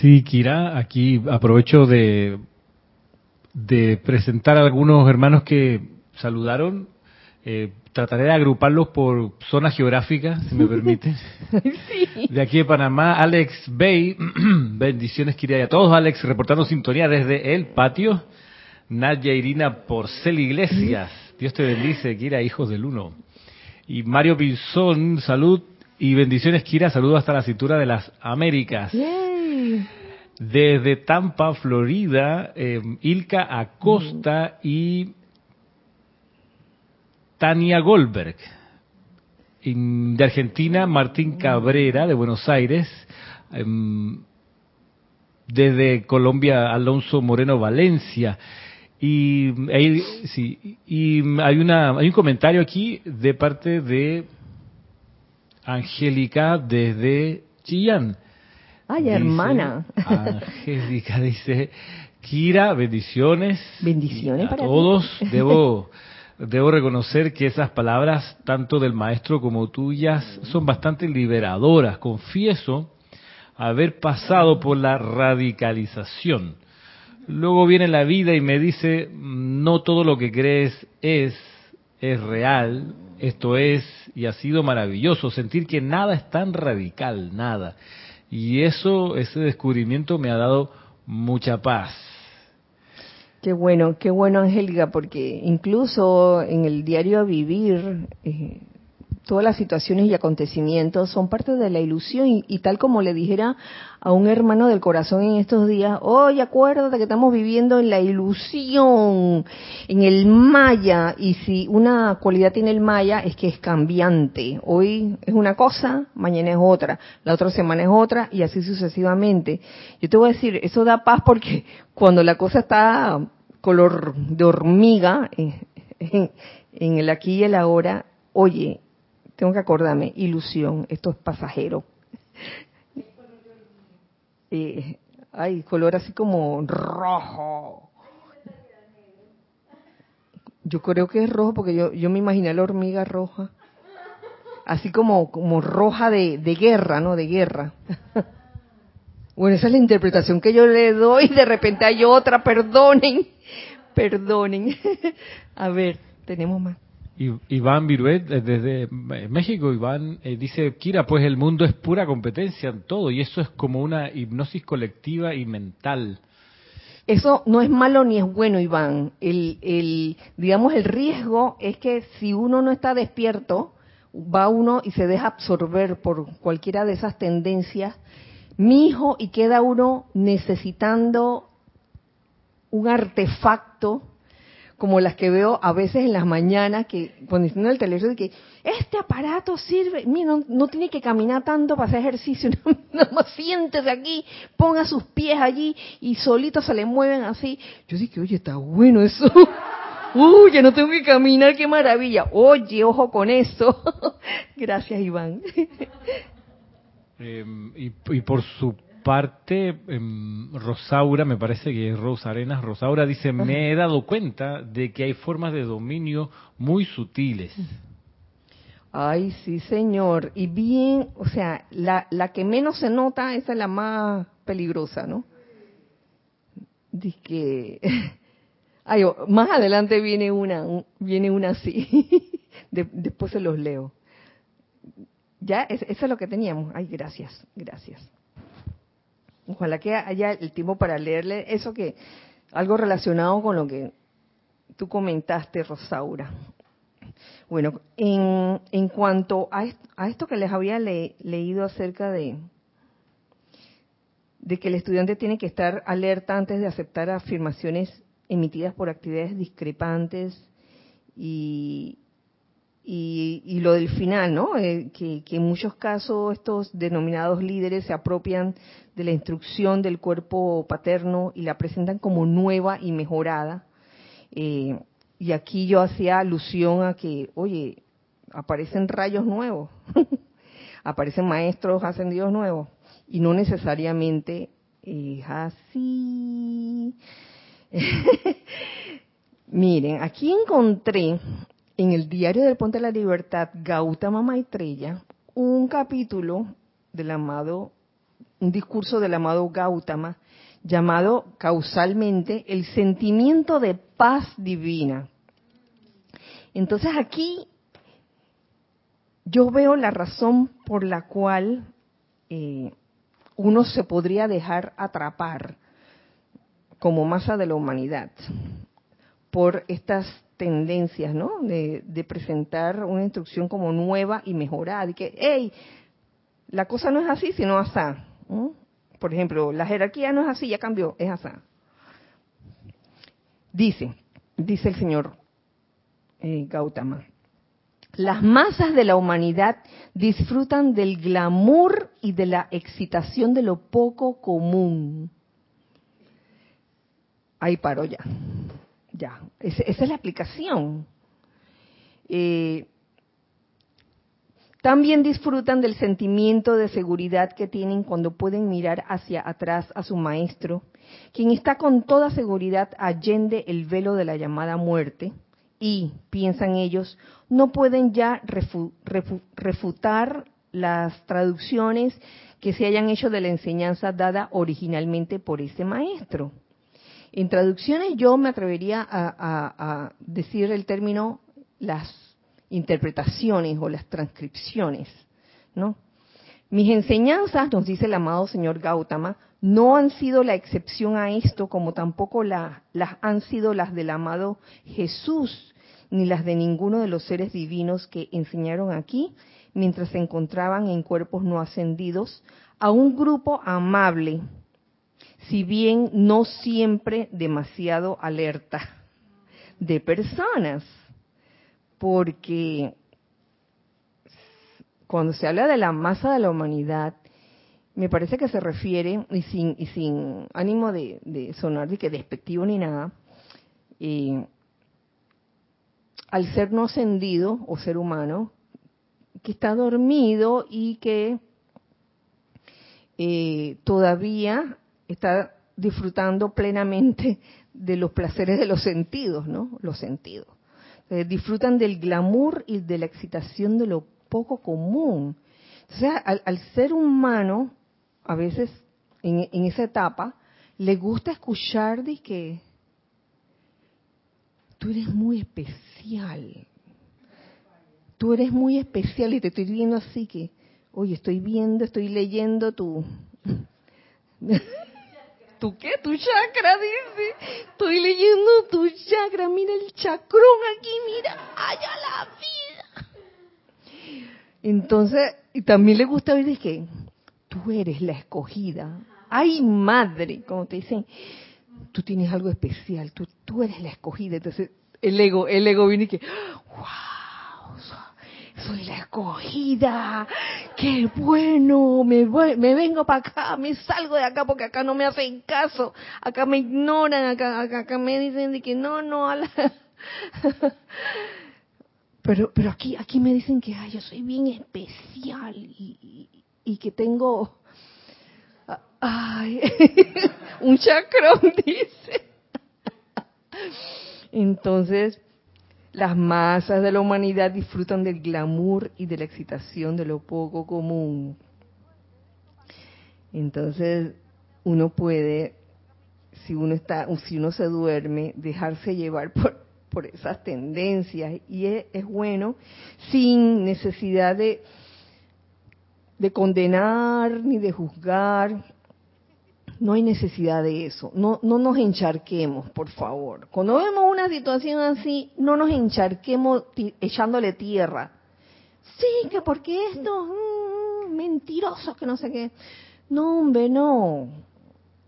Sí, Kira, aquí aprovecho de, de presentar a algunos hermanos que saludaron. Eh, trataré de agruparlos por zona geográfica, si me permite. De aquí de Panamá, Alex Bay, bendiciones Kira y a todos, Alex, reportando sintonía desde el patio. Nadia Irina Porcel Iglesias. Dios te bendice, Kira, hijos del uno. Y Mario Pinzón, salud y bendiciones, Kira. Saludos hasta la cintura de las Américas. Desde Tampa, Florida, eh, Ilka Acosta y Tania Goldberg. de Argentina, Martín Cabrera, de Buenos Aires. Em, desde Colombia, Alonso Moreno Valencia. Y, sí, y hay, una, hay un comentario aquí de parte de Angélica desde Chillán. Ay, hermana. Angélica dice, Kira, bendiciones. Bendiciones para todos. Debo, debo reconocer que esas palabras, tanto del maestro como tuyas, son bastante liberadoras. Confieso haber pasado por la radicalización. Luego viene la vida y me dice, no todo lo que crees es, es real, esto es, y ha sido maravilloso sentir que nada es tan radical, nada. Y eso, ese descubrimiento me ha dado mucha paz. Qué bueno, qué bueno, Angélica, porque incluso en el diario a vivir, eh, todas las situaciones y acontecimientos son parte de la ilusión y, tal como le dijera a un hermano del corazón en estos días, oye, acuérdate que estamos viviendo en la ilusión, en el maya, y si una cualidad tiene el maya es que es cambiante. Hoy es una cosa, mañana es otra, la otra semana es otra y así sucesivamente. Yo te voy a decir, eso da paz porque cuando la cosa está color de hormiga, eh, en, el aquí y el ahora, oye, tengo que acordarme, ilusión, esto es pasajero. Eh, ay, color así como rojo. Yo creo que es rojo porque yo, yo me imaginé la hormiga roja. Así como, como roja de, de guerra, ¿no? De guerra. Bueno, esa es la interpretación que yo le doy. De repente hay otra, perdonen. Perdonen. A ver, tenemos más. Iván Viruet, eh, desde eh, México, Iván eh, dice, Kira, pues el mundo es pura competencia en todo y eso es como una hipnosis colectiva y mental. Eso no es malo ni es bueno, Iván. El, el, digamos, el riesgo es que si uno no está despierto, va uno y se deja absorber por cualquiera de esas tendencias, mi hijo, y queda uno necesitando un artefacto como las que veo a veces en las mañanas, que cuando en el teléfono, que este aparato sirve, mira, no, tiene que caminar tanto para hacer ejercicio, nada más siéntese aquí, ponga sus pies allí y solitos se le mueven así. Yo dije, oye, está bueno eso. Uy, ya no tengo que caminar, qué maravilla. Oye, ojo con eso. Gracias, Iván. Em, y, y, por su parte, em, Rosaura, me parece que es Rosa Arenas, Rosaura dice, me he dado cuenta de que hay formas de dominio muy sutiles. Ay, sí, señor. Y bien, o sea, la, la que menos se nota, esa es la más peligrosa, ¿no? Dice que... Ay, más adelante viene una, viene una así. después se los leo. Ya, eso es lo que teníamos. Ay, gracias, gracias. Ojalá que haya el tiempo para leerle eso que, algo relacionado con lo que tú comentaste, Rosaura. Bueno, en, en cuanto a, esto que les había leído acerca de, de que el estudiante tiene que estar alerta antes de aceptar afirmaciones emitidas por actividades discrepantes y, y, lo del final, ¿no? Eh, que, en muchos casos estos denominados líderes se apropian de la instrucción del cuerpo paterno y la presentan como nueva y mejorada. Eh, y aquí yo hacía alusión a que, oye, aparecen rayos nuevos, aparecen maestros ascendidos nuevos, y no necesariamente es así. Miren, aquí encontré en el diario del Ponte de la Libertad, Gautama Maitreya, un capítulo del amado, un discurso del amado Gautama, llamado causalmente el sentimiento de paz divina. Entonces aquí yo veo la razón por la cual eh, uno se podría dejar atrapar como masa de la humanidad por estas tendencias, ¿no? De, presentar una instrucción como nueva y mejorada, y que, hey, la cosa no es así, sino asá. Por ejemplo, la jerarquía no es así, ya cambió, es asá. Dice, dice el señor eh, Gautama, las masas de la humanidad disfrutan del glamour y de la excitación de lo poco común. Ahí paro ya. Ya, esa, es la aplicación. Eh, también disfrutan del sentimiento de seguridad que tienen cuando pueden mirar hacia atrás a su maestro, quien está con toda seguridad allende el velo de la llamada muerte, y, piensan ellos, no pueden ya refutar las traducciones que se hayan hecho de la enseñanza dada originalmente por ese maestro. En traducciones yo me atrevería a, decir el término las interpretaciones o las transcripciones, ¿no? Mis enseñanzas, nos dice el amado señor Gautama, no han sido la excepción a esto, como tampoco las han sido las del amado Jesús, ni las de ninguno de los seres divinos que enseñaron aquí, mientras se encontraban en cuerpos no ascendidos, a un grupo amable, si bien no siempre demasiado alerta de personas, porque cuando se habla de la masa de la humanidad, me parece que se refiere, y sin, y sin ánimo de, sonar de que despectivo ni nada, eh, al ser no ascendido o ser humano, que está dormido y que eh, todavía está disfrutando plenamente de los placeres de los sentidos, ¿no? Los sentidos. disfrutan del glamour y de la excitación de lo poco común. O sea, al, ser humano, a veces en, en, esa etapa, le gusta escuchar de que tú eres muy especial. Tú eres muy especial y te estoy viendo así que, oye, estoy viendo, estoy leyendo tu ¿Tu qué? Tu chakra, dice. Estoy leyendo tu chakra. Mira el chacrón aquí, mira. ¡Allá la vida! Entonces, y también le gusta ver que tú eres la escogida. ¡Ay, madre! Como te dicen, tú tienes algo especial. Tú, tú eres la escogida. Entonces, el ego, el ego viene y que, ¡wow! Soy la escogida, qué bueno, me, me vengo para acá, me salgo de acá porque acá no me hacen caso, acá me ignoran, acá, acá, me dicen de que no, no, a pero, pero aquí, aquí me dicen que ay, yo soy bien especial y, y, que tengo ay, un chacrón, dice. Entonces, las masas de la humanidad disfrutan del glamour y de la excitación de lo poco común. Entonces, uno puede, si uno está, si uno se duerme, dejarse llevar por, por esas tendencias y es, es bueno sin necesidad de de condenar ni de juzgar, no hay necesidad de eso. No, no nos encharquemos, por favor. Cuando vemos una situación así, no nos encharquemos echándole tierra. Sí, que porque esto, mm, mentirosos, que no sé qué. No, hombre, no.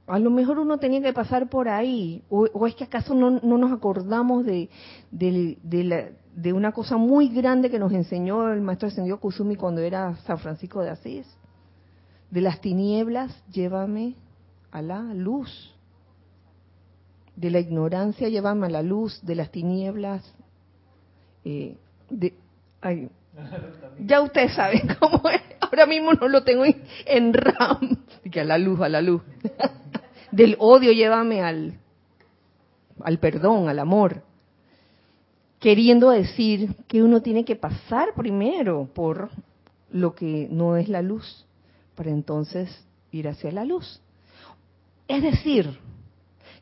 A lo mejor uno tenía que pasar por ahí. O, es que acaso no, no nos acordamos de, de, de, la, de, una cosa muy grande que nos enseñó el maestro ascendido Kusumi cuando era San Francisco de Asís. De las tinieblas, llévame a la luz. De la ignorancia llévame a la luz, de las tinieblas. Eh, de, ya ustedes saben cómo es. Ahora mismo no lo tengo en, RAM. Que a la luz, a la luz. Del odio llévame al, al perdón, al amor. Queriendo decir que uno tiene que pasar primero por lo que no es la luz, para entonces ir hacia la luz. Es decir,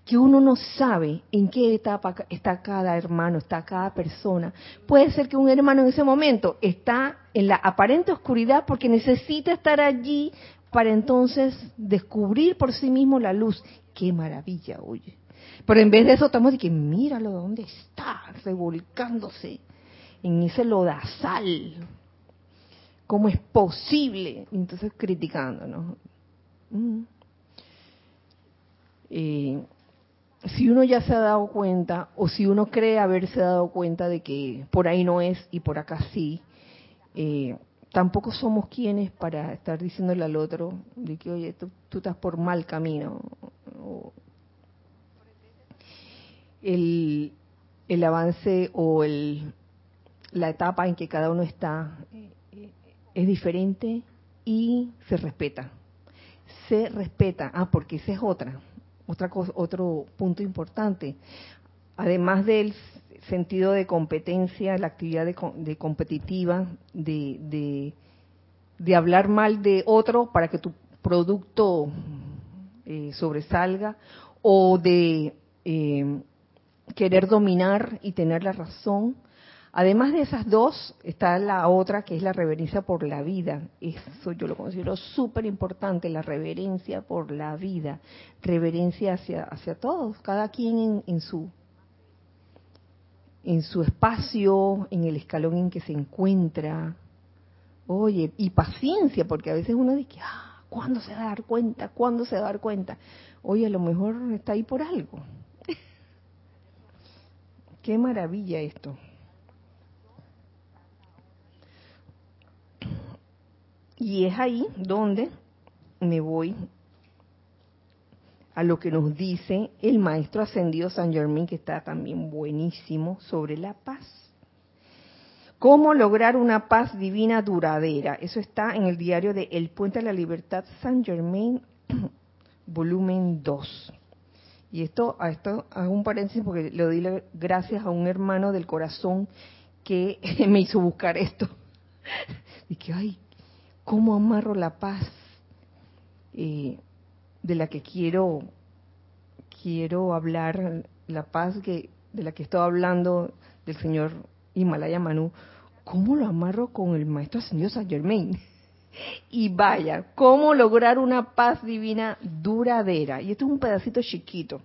que uno no sabe en qué etapa está cada hermano, está cada persona. Puede ser que un hermano en ese momento está en la aparente oscuridad porque necesita estar allí para entonces descubrir por sí mismo la luz. Qué maravilla, oye. Pero en vez de eso estamos de que míralo dónde está, revolcándose en ese lodazal. ¿Cómo es posible? Entonces criticándonos. Mm. Eh, si uno ya se ha dado cuenta, o si uno cree haberse dado cuenta de que por ahí no es y por acá sí, eh, tampoco somos quienes para estar diciéndole al otro de que, oye, tú, estás por mal camino. el, el avance o el, la etapa en que cada uno está eh, es diferente y se respeta. Se respeta. Ah, porque esa es otra otra cosa, otro punto importante. Además del sentido de competencia, la actividad de, competitiva, de, de hablar mal de otro para que tu producto eh, sobresalga o de eh, querer dominar y tener la razón. Además de esas dos, está la otra que es la reverencia por la vida. Eso yo lo considero súper importante, la reverencia por la vida. Reverencia hacia, hacia todos, cada quien en, su en su espacio, en el escalón en que se encuentra. Oye, y paciencia, porque a veces uno dice, ah, ¿cuándo se va a dar cuenta? ¿Cuándo se va a dar cuenta? Oye, a lo mejor está ahí por algo. Qué maravilla esto. Y es ahí donde me voy a lo que nos dice el maestro ascendido San Germain, que está también buenísimo, sobre la paz. ¿Cómo lograr una paz divina duradera? Eso está en el diario de El Puente a la Libertad San Germain, volumen 2. Y esto, a esto hago un paréntesis porque le doy gracias a un hermano del corazón que me hizo buscar esto. Y que, ay, ¿cómo amarro la paz eh, de la que quiero, quiero hablar, la paz de la que estoy hablando del señor Himalaya Manu? ¿Cómo lo amarro con el maestro ascendido Saint Germain? Y vaya, ¿cómo lograr una paz divina duradera? Y esto es un pedacito chiquito.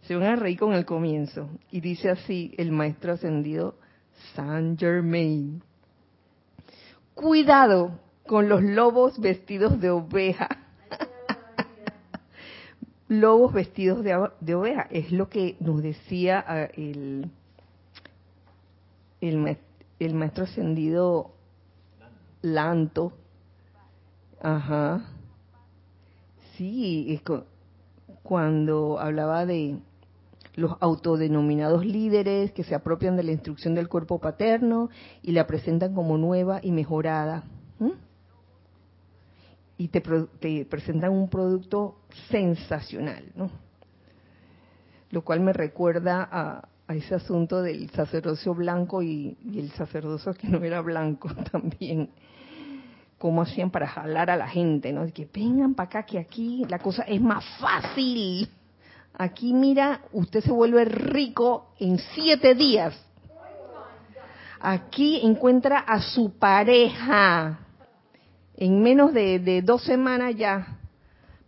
Se van a reír con el comienzo. Y dice así el maestro ascendido Saint Germain. Cuidado con los lobos vestidos de oveja. lobos vestidos de, oveja. Es lo que nos decía ah, el, el, el maestro ascendido Lanto Ajá. Sí, cuando hablaba de los autodenominados líderes que se apropian de la instrucción del cuerpo paterno y la presentan como nueva y mejorada. Y te, presentan un producto sensacional, ¿no? Lo cual me recuerda a, ese asunto del sacerdocio blanco y, el sacerdocio que no era blanco también cómo hacían para jalar a la gente, ¿no? Que vengan para acá, que aquí la cosa es más fácil. Aquí, mira, usted se vuelve rico en siete días. Aquí encuentra a su pareja en menos de, dos semanas ya.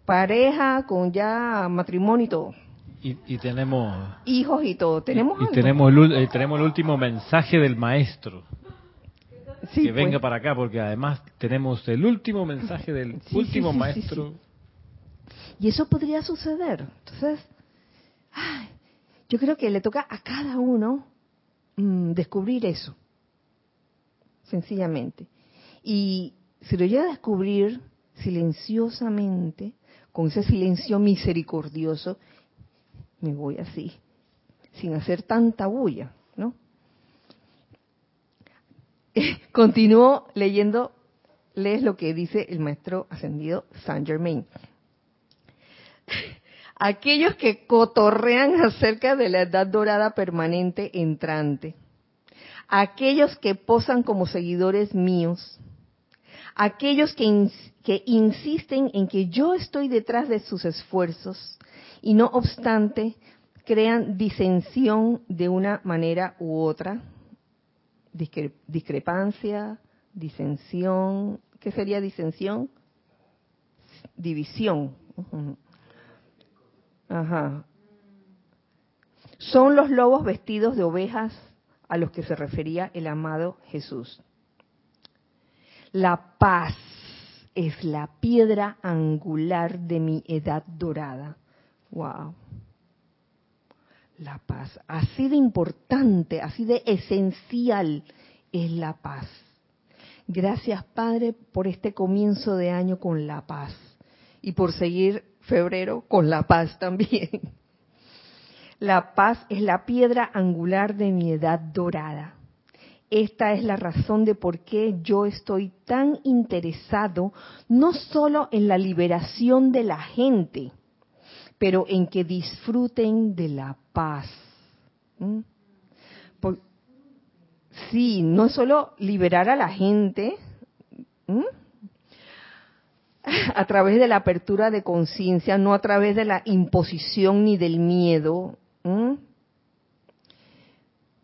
Pareja con ya matrimonio y todo. Y, tenemos hijos y todo. Tenemos y, tenemos el, eh, tenemos el último mensaje del maestro que venga pues. para acá, porque además tenemos el último mensaje del último maestro. Y eso podría suceder. Entonces, yo creo que le toca a cada uno mm, descubrir eso, sencillamente. Y si lo llega a descubrir silenciosamente, con ese silencio misericordioso, me voy así, sin hacer tanta bulla, ¿no? Continúo leyendo, lees lo que dice el maestro ascendido Saint Germain. Aquellos que cotorrean acerca de la edad dorada permanente entrante. Aquellos que posan como seguidores míos. Aquellos que, que insisten en que yo estoy detrás de sus esfuerzos y no obstante crean disensión de una manera u otra discrepancia, disensión. ¿Qué sería disensión? División. Ajá. Son los lobos vestidos de ovejas a los que se refería el amado Jesús. La paz es la piedra angular de mi edad dorada. Wow la paz. Así de importante, así de esencial es la paz. Gracias Padre por este comienzo de año con la paz y por seguir febrero con la paz también. La paz es la piedra angular de mi edad dorada. Esta es la razón de por qué yo estoy tan interesado no solo en la liberación de la gente, pero en que disfruten de la paz. sí, no solo liberar a la gente, a través de la apertura de conciencia, no a través de la imposición ni del miedo.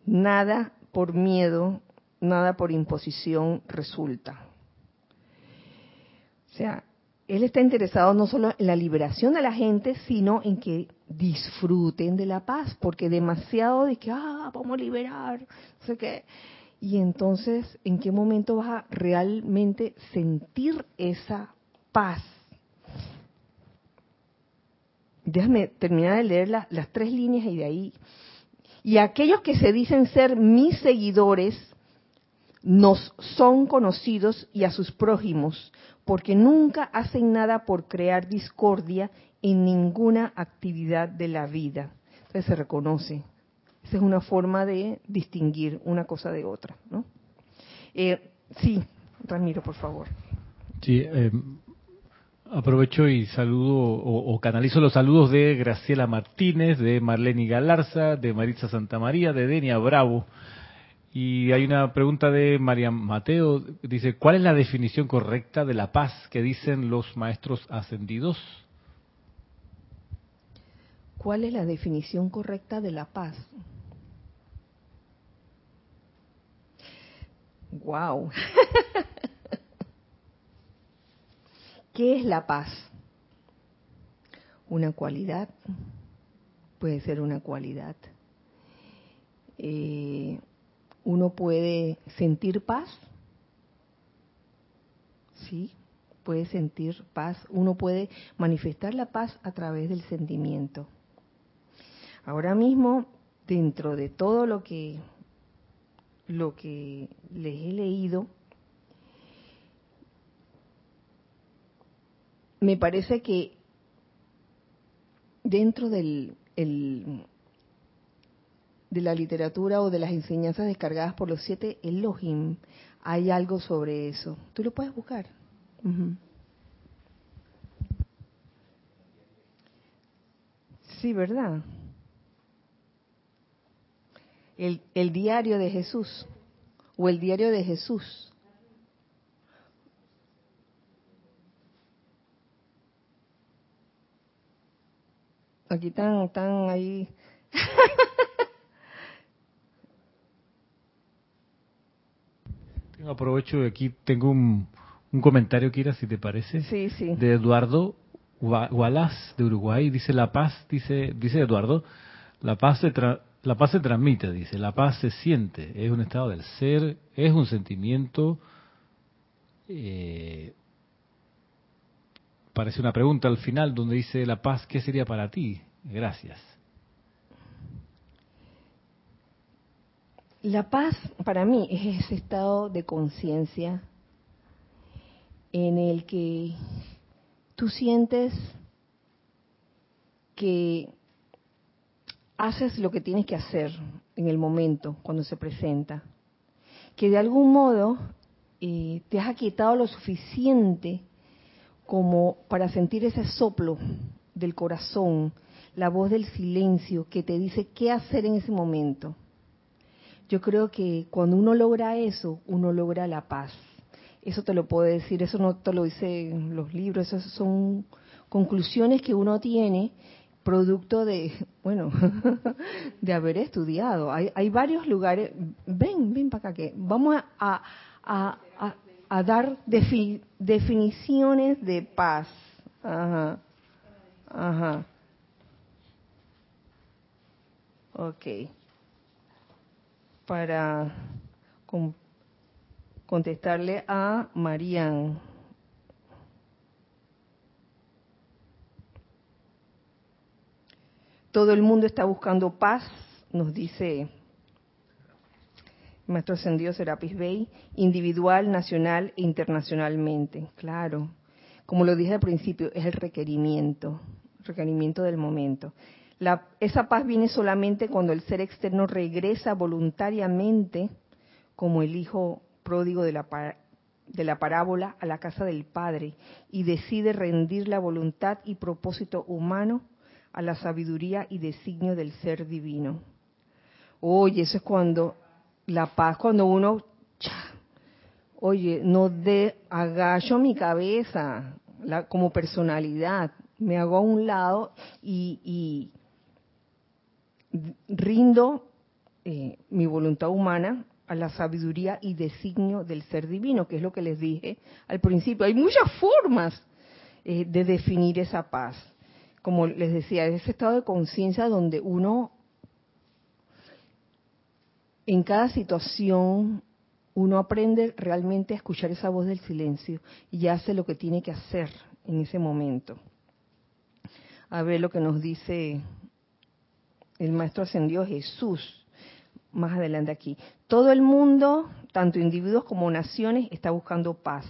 Nada por miedo, nada por imposición resulta. O sea, él está interesado no solo en la liberación de la gente, sino en que disfruten de la paz, porque demasiado de que, ah, vamos a liberar, no sé qué. Y entonces, ¿en qué momento vas a realmente sentir esa paz? Déjame terminar de leer las tres líneas y de ahí. Y aquellos que se dicen ser mis seguidores nos son conocidos y a sus prójimos, porque nunca hacen nada por crear discordia en ninguna actividad de la vida. Entonces se reconoce. Esa es una forma de distinguir una cosa de otra. ¿no? Eh, sí, Ramiro, por favor. Sí, eh, aprovecho y saludo o, canalizo los saludos de Graciela Martínez, de Marlene Galarza, de Maritza Santamaría, de Denia Bravo. Y hay una pregunta de María Mateo, dice, ¿cuál es la definición correcta de la paz que dicen los maestros ascendidos? ¿Cuál es la definición correcta de la paz? Wow. ¿Qué es la paz? Una cualidad. Puede ser una cualidad. Eh, uno puede sentir paz. Sí, puede sentir paz. Uno puede manifestar la paz a través del sentimiento. Ahora mismo, dentro de todo lo que lo que les he leído, me parece que dentro del de la literatura o de las enseñanzas descargadas por los siete Elohim hay algo sobre eso. Tú lo puedes buscar. Sí, ¿verdad? el, diario de Jesús o el diario de Jesús. Aquí están, están ahí. aprovecho aquí tengo un, un comentario, Kira, si te parece. Sí, sí. De Eduardo Wallace de Uruguay. Dice La Paz, dice, dice Eduardo, la paz se, la paz se transmite, dice, la paz se siente, es un estado del ser, es un sentimiento. Eh, parece una pregunta al final donde dice, la paz, ¿qué sería para ti? Gracias. La paz para mí es ese estado de conciencia en el que tú sientes que haces lo que tienes que hacer en el momento, cuando se presenta. Que de algún modo eh, te has aquietado lo suficiente como para sentir ese soplo del corazón, la voz del silencio que te dice qué hacer en ese momento. Yo creo que cuando uno logra eso, uno logra la paz. Eso te lo puedo decir, eso no te lo dice los libros, esas son conclusiones que uno tiene producto de, bueno, de haber estudiado. Hay, hay varios lugares, ven, ven para acá, que vamos a, a, dar definiciones de paz. Ajá, ajá. Ok. Para contestarle a Marian. Todo el mundo está buscando paz, nos dice Maestro Ascendido Serapis Bey, individual, nacional e internacionalmente. Claro, como lo dije al principio, es el requerimiento, requerimiento del momento. esa paz viene solamente cuando el ser externo regresa voluntariamente, como el hijo pródigo de la, de la parábola, a la casa del Padre y decide rendir la voluntad y propósito humano a la sabiduría y designio del ser divino. Oye, eso es cuando la paz, cuando uno, oye, no de agacho mi cabeza, la, como personalidad. Me hago a un lado y, rindo eh, mi voluntad humana a la sabiduría y designio del ser divino, que es lo que les dije al principio. Hay muchas formas eh, de definir esa paz. Como les decía, es ese estado de conciencia donde uno en cada situación uno aprende realmente a escuchar esa voz del silencio y hace lo que tiene que hacer en ese momento. A ver lo que nos dice el Maestro Ascendido Jesús más adelante aquí. Todo el mundo, tanto individuos como naciones, está buscando paz.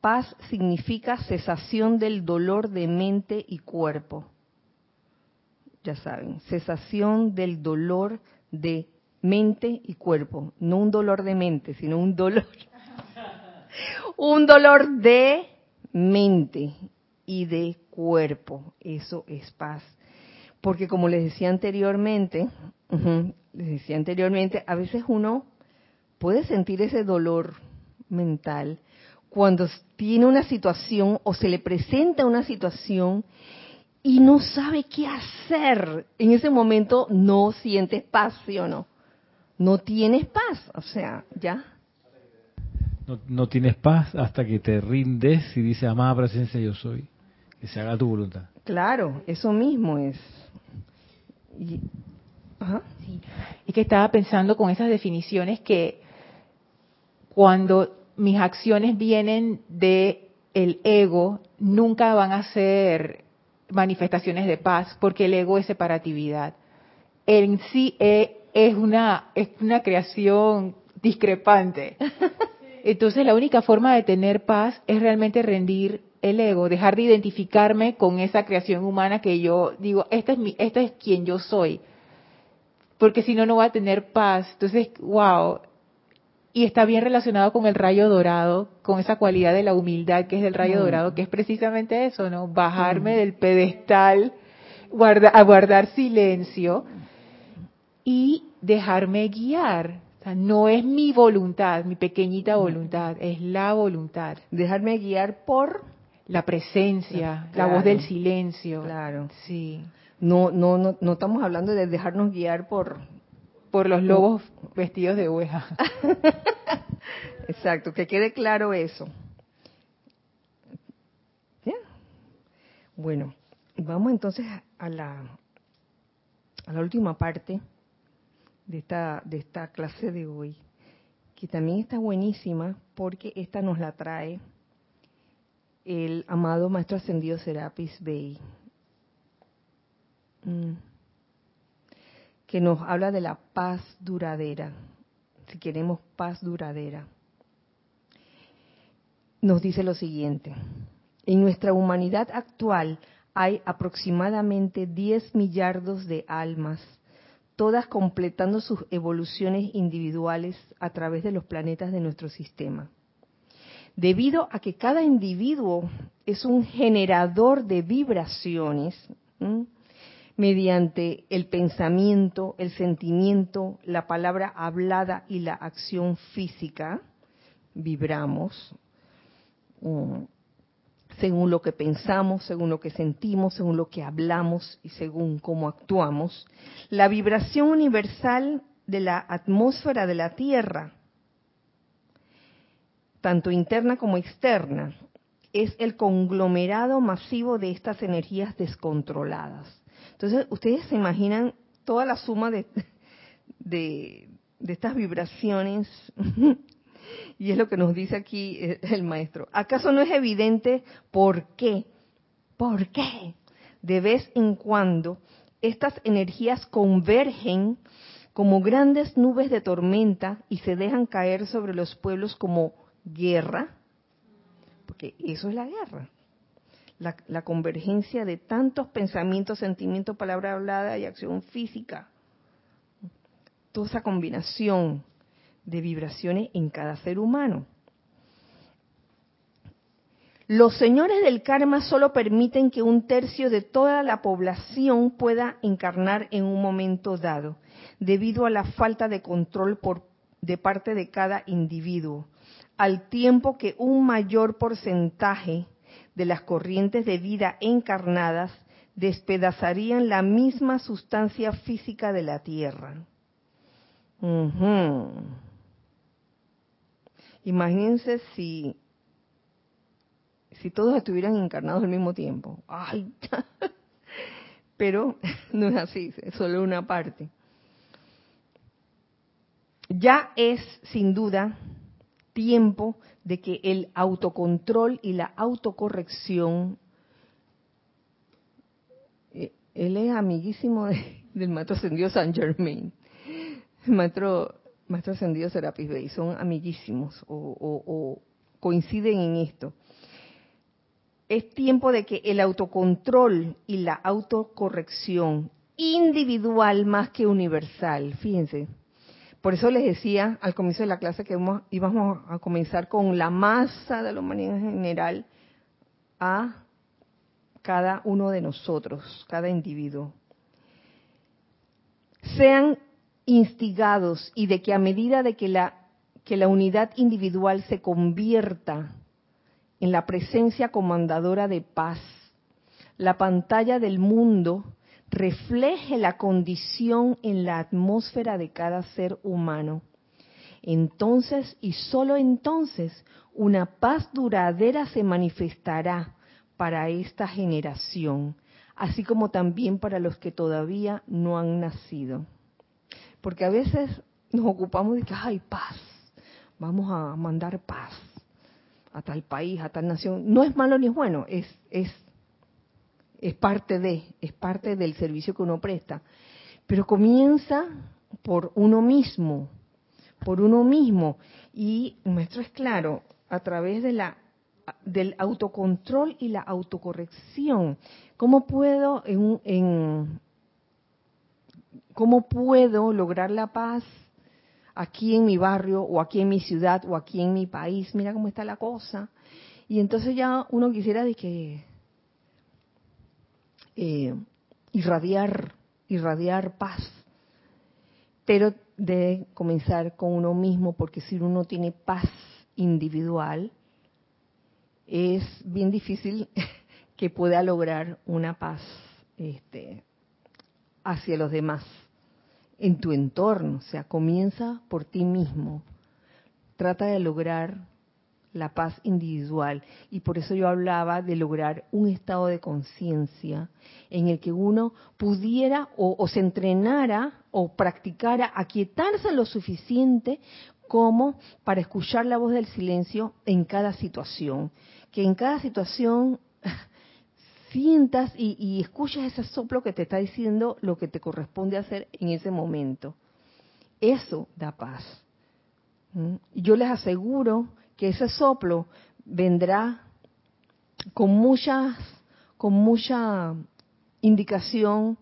Paz significa cesación del dolor de mente y cuerpo. Ya saben, cesación del dolor de mente y cuerpo, no un dolor de mente, sino un dolor, un dolor de mente y de cuerpo. Eso es paz. Porque como les decía anteriormente, les decía anteriormente, a veces uno puede sentir ese dolor mental cuando tiene una situación o se le presenta una situación y no sabe qué hacer. En ese momento no sientes paz, ¿sí o no? No tienes paz, o sea, ya. No, tienes paz hasta que te rindes y dices, amada presencia yo soy, que se haga tu voluntad. Claro, eso mismo es. Y, que estaba pensando con esas definiciones que cuando mis acciones vienen de el ego, nunca van a ser manifestaciones de paz, porque el ego es separatividad. En sí, eh, es una, es una creación discrepante. Entonces la única forma de tener paz es realmente rendir el ego, dejar de identificarme con esa creación humana que yo digo, esta es, mi, esta es quien yo soy. Porque si no, no va a tener paz. Entonces, wow. Y está bien relacionado con el rayo dorado, con esa cualidad de la humildad que es el rayo mm. dorado, que es precisamente eso, ¿no? Bajarme mm. del pedestal, a guardar silencio y dejarme guiar. no es mi voluntad, mi pequeñita voluntad, es la voluntad. Dejarme guiar por la presencia, la voz del silencio. Claro. Sí. No, no, no, no estamos hablando de dejarnos guiar por por los lobos vestidos de oveja. Exacto, que quede claro eso. Bueno, vamos entonces a la a la última parte de esta, de esta clase de hoy, que también está buenísima porque esta nos la trae el amado Maestro Ascendido Serapis Bey, mm. que nos habla de la paz duradera, si queremos paz duradera. Nos dice lo siguiente, en nuestra humanidad actual hay aproximadamente 10 millardos de almas todas completando sus evoluciones individuales a través de los planetas de nuestro sistema. Debido a que cada individuo es un generador de vibraciones, mediante el pensamiento, el sentimiento, la palabra hablada y la acción física, vibramos según lo que pensamos, según lo que sentimos, según lo que hablamos y según cómo actuamos, la vibración universal de la atmósfera de la Tierra, tanto interna como externa, es el conglomerado masivo de estas energías descontroladas. Entonces, ustedes se imaginan toda la suma de, de, de estas vibraciones y es lo que nos dice aquí eh, el maestro. ¿Acaso no es evidente por qué? ¿Por qué? De vez en cuando estas energías convergen como grandes nubes de tormenta y se dejan caer sobre los pueblos como guerra, porque eso es la guerra, la, la, convergencia de tantos pensamientos, sentimientos, palabra hablada y acción física. Toda esa combinación de vibraciones en cada ser humano. Los señores del karma solo permiten que un tercio de toda la población pueda encarnar en un momento dado, debido a la falta de control por, de parte de cada individuo, al tiempo que un mayor porcentaje de las corrientes de vida encarnadas despedazarían la misma sustancia física de la Tierra. Imagínense si si todos estuvieran encarnados al mismo tiempo. Ay, pero no es así, es solo una parte. Ya es sin duda tiempo de que el autocontrol y la autocorrección, eh, él es amiguísimo del maestro ascendido San Germain, el maestro, maestro ascendido Serapis Bey, son amiguísimos o coinciden en esto. Es tiempo de que el autocontrol y la autocorrección individual más que universal, fíjense, por eso les decía al comienzo de la clase que íbamos a comenzar con la masa de la humanidad en general a cada uno de nosotros, cada individuo. Sean instigados y de que a medida de que la, que la unidad individual se convierta en la presencia comandadora de paz, la pantalla del mundo refleje la condición en la atmósfera de cada ser humano. Entonces y sólo entonces una paz duradera se manifestará para esta generación, así como también para los que todavía no han nacido. Porque a veces nos ocupamos de que hay paz, vamos a mandar paz a tal país, a tal nación. No es malo ni es bueno, es, es es parte de, es parte del servicio que uno presta. Pero comienza por uno mismo, por uno mismo. Y nuestro es claro, a través de la del autocontrol y la autocorrección. ¿Cómo puedo en, en cómo puedo lograr la paz aquí en mi barrio o aquí en mi ciudad o aquí en mi país? Mira cómo está la cosa. Y entonces ya uno quisiera de que eh, irradiar, irradiar paz. Pero de comenzar con uno mismo, porque si uno tiene paz individual, es bien difícil que pueda lograr una paz este, hacia los demás, en tu entorno. O sea, comienza por ti mismo. Trata de lograr la paz individual. Y por eso yo hablaba de lograr un estado de conciencia en el que uno pudiera o, se entrenara o practicara aquietarse lo suficiente como para escuchar la voz del silencio en cada situación. Que en cada situación sientas y, escuchas ese soplo que te está diciendo lo que te corresponde hacer en ese momento. Eso da paz. ¿Mm? Yo les aseguro que ese soplo vendrá con muchas, con mucha indicación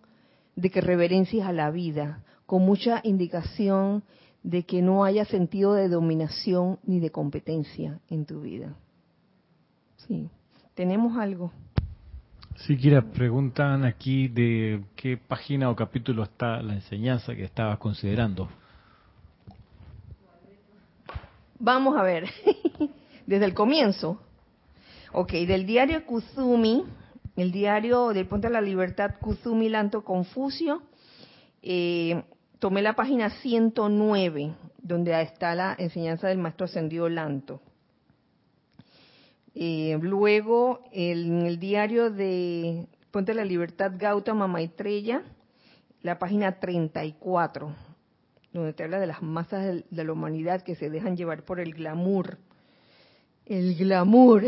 de que reverencias a la vida, con mucha indicación de que no haya sentido de dominación ni de competencia en tu vida. Sí, tenemos algo. Si quieres, preguntan aquí de qué página o capítulo está la enseñanza que estabas considerando. Vamos a ver, desde el comienzo. Ok, del diario Kuzumi, el diario del Puente de la Libertad, Kuzumi Lanto Confucio, eh, tomé la página 109, donde está la enseñanza del maestro ascendido Lanto. Eh, luego, en el diario de Puente de la Libertad, Gautama Maitreya, la página 34 donde te habla de las masas de la humanidad que se dejan llevar por el glamour. El glamour.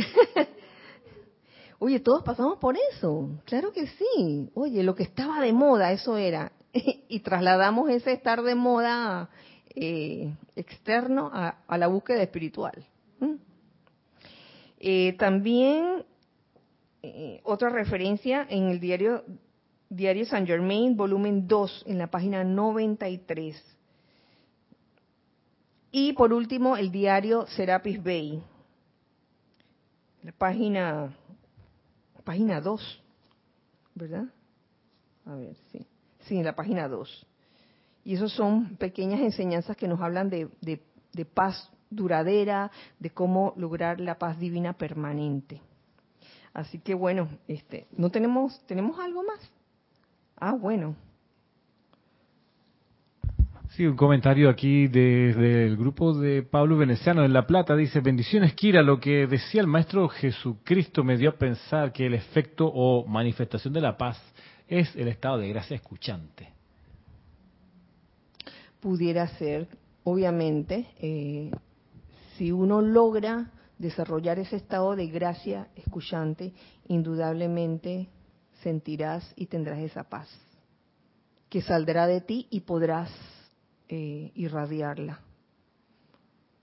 Oye, todos pasamos por eso, claro que sí. Oye, lo que estaba de moda, eso era. y trasladamos ese estar de moda eh, externo a, la búsqueda espiritual. Eh, también eh, otra referencia en el diario, diario San Germain, volumen 2, en la página 93 y por último, el diario Serapis Bay, la página, página 2, ¿verdad? A ver, sí. Sí, en la página 2. Y esos son pequeñas enseñanzas que nos hablan de paz duradera, de cómo lograr la paz divina permanente. Así que bueno, este, no tenemos, tenemos algo más. Ah, bueno. Sí, un comentario aquí desde el grupo de Pablo Veneciano en La Plata. Dice, bendiciones Kira, lo que decía el Maestro Jesucristo me dio a pensar que el efecto o manifestación de la paz es el estado de gracia escuchante. Pudiera ser, obviamente, eh, si uno logra desarrollar ese estado de gracia escuchante, indudablemente sentirás y tendrás esa paz que saldrá de ti y podrás eh, irradiarla.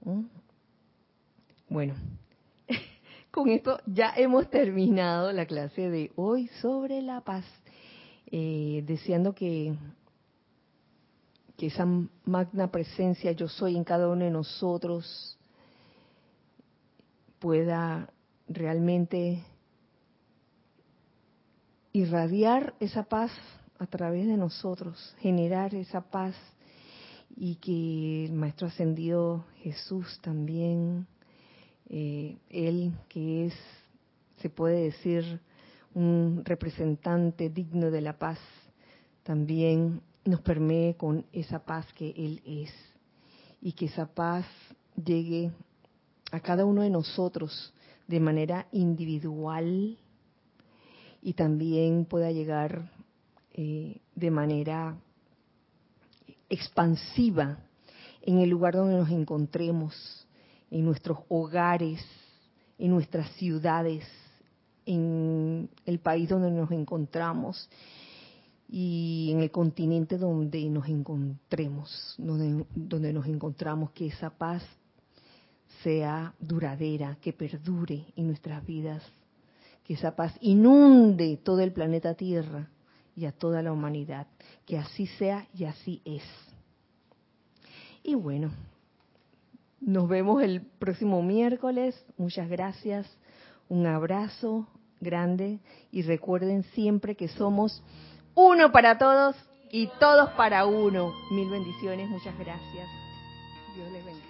¿Mm? Bueno, con esto ya hemos terminado la clase de hoy sobre la paz, eh, deseando que, que esa magna presencia yo soy en cada uno de nosotros pueda realmente irradiar esa paz a través de nosotros, generar esa paz y que el Maestro Ascendido Jesús también, eh, él que es, se puede decir, un representante digno de la paz, también nos permee con esa paz que Él es y que esa paz llegue a cada uno de nosotros de manera individual y también pueda llegar eh, de manera expansiva en el lugar donde nos encontremos, en nuestros hogares, en nuestras ciudades, en el país donde nos encontramos y en el continente donde nos encontremos, donde, donde nos encontramos, que esa paz sea duradera, que perdure en nuestras vidas, que esa paz inunde todo el planeta Tierra y a toda la humanidad. Que así sea y así es. Y bueno, nos vemos el próximo miércoles. Muchas gracias. Un abrazo grande y recuerden siempre que somos uno para todos y todos para uno. Mil bendiciones. Muchas gracias. Dios les bendiga.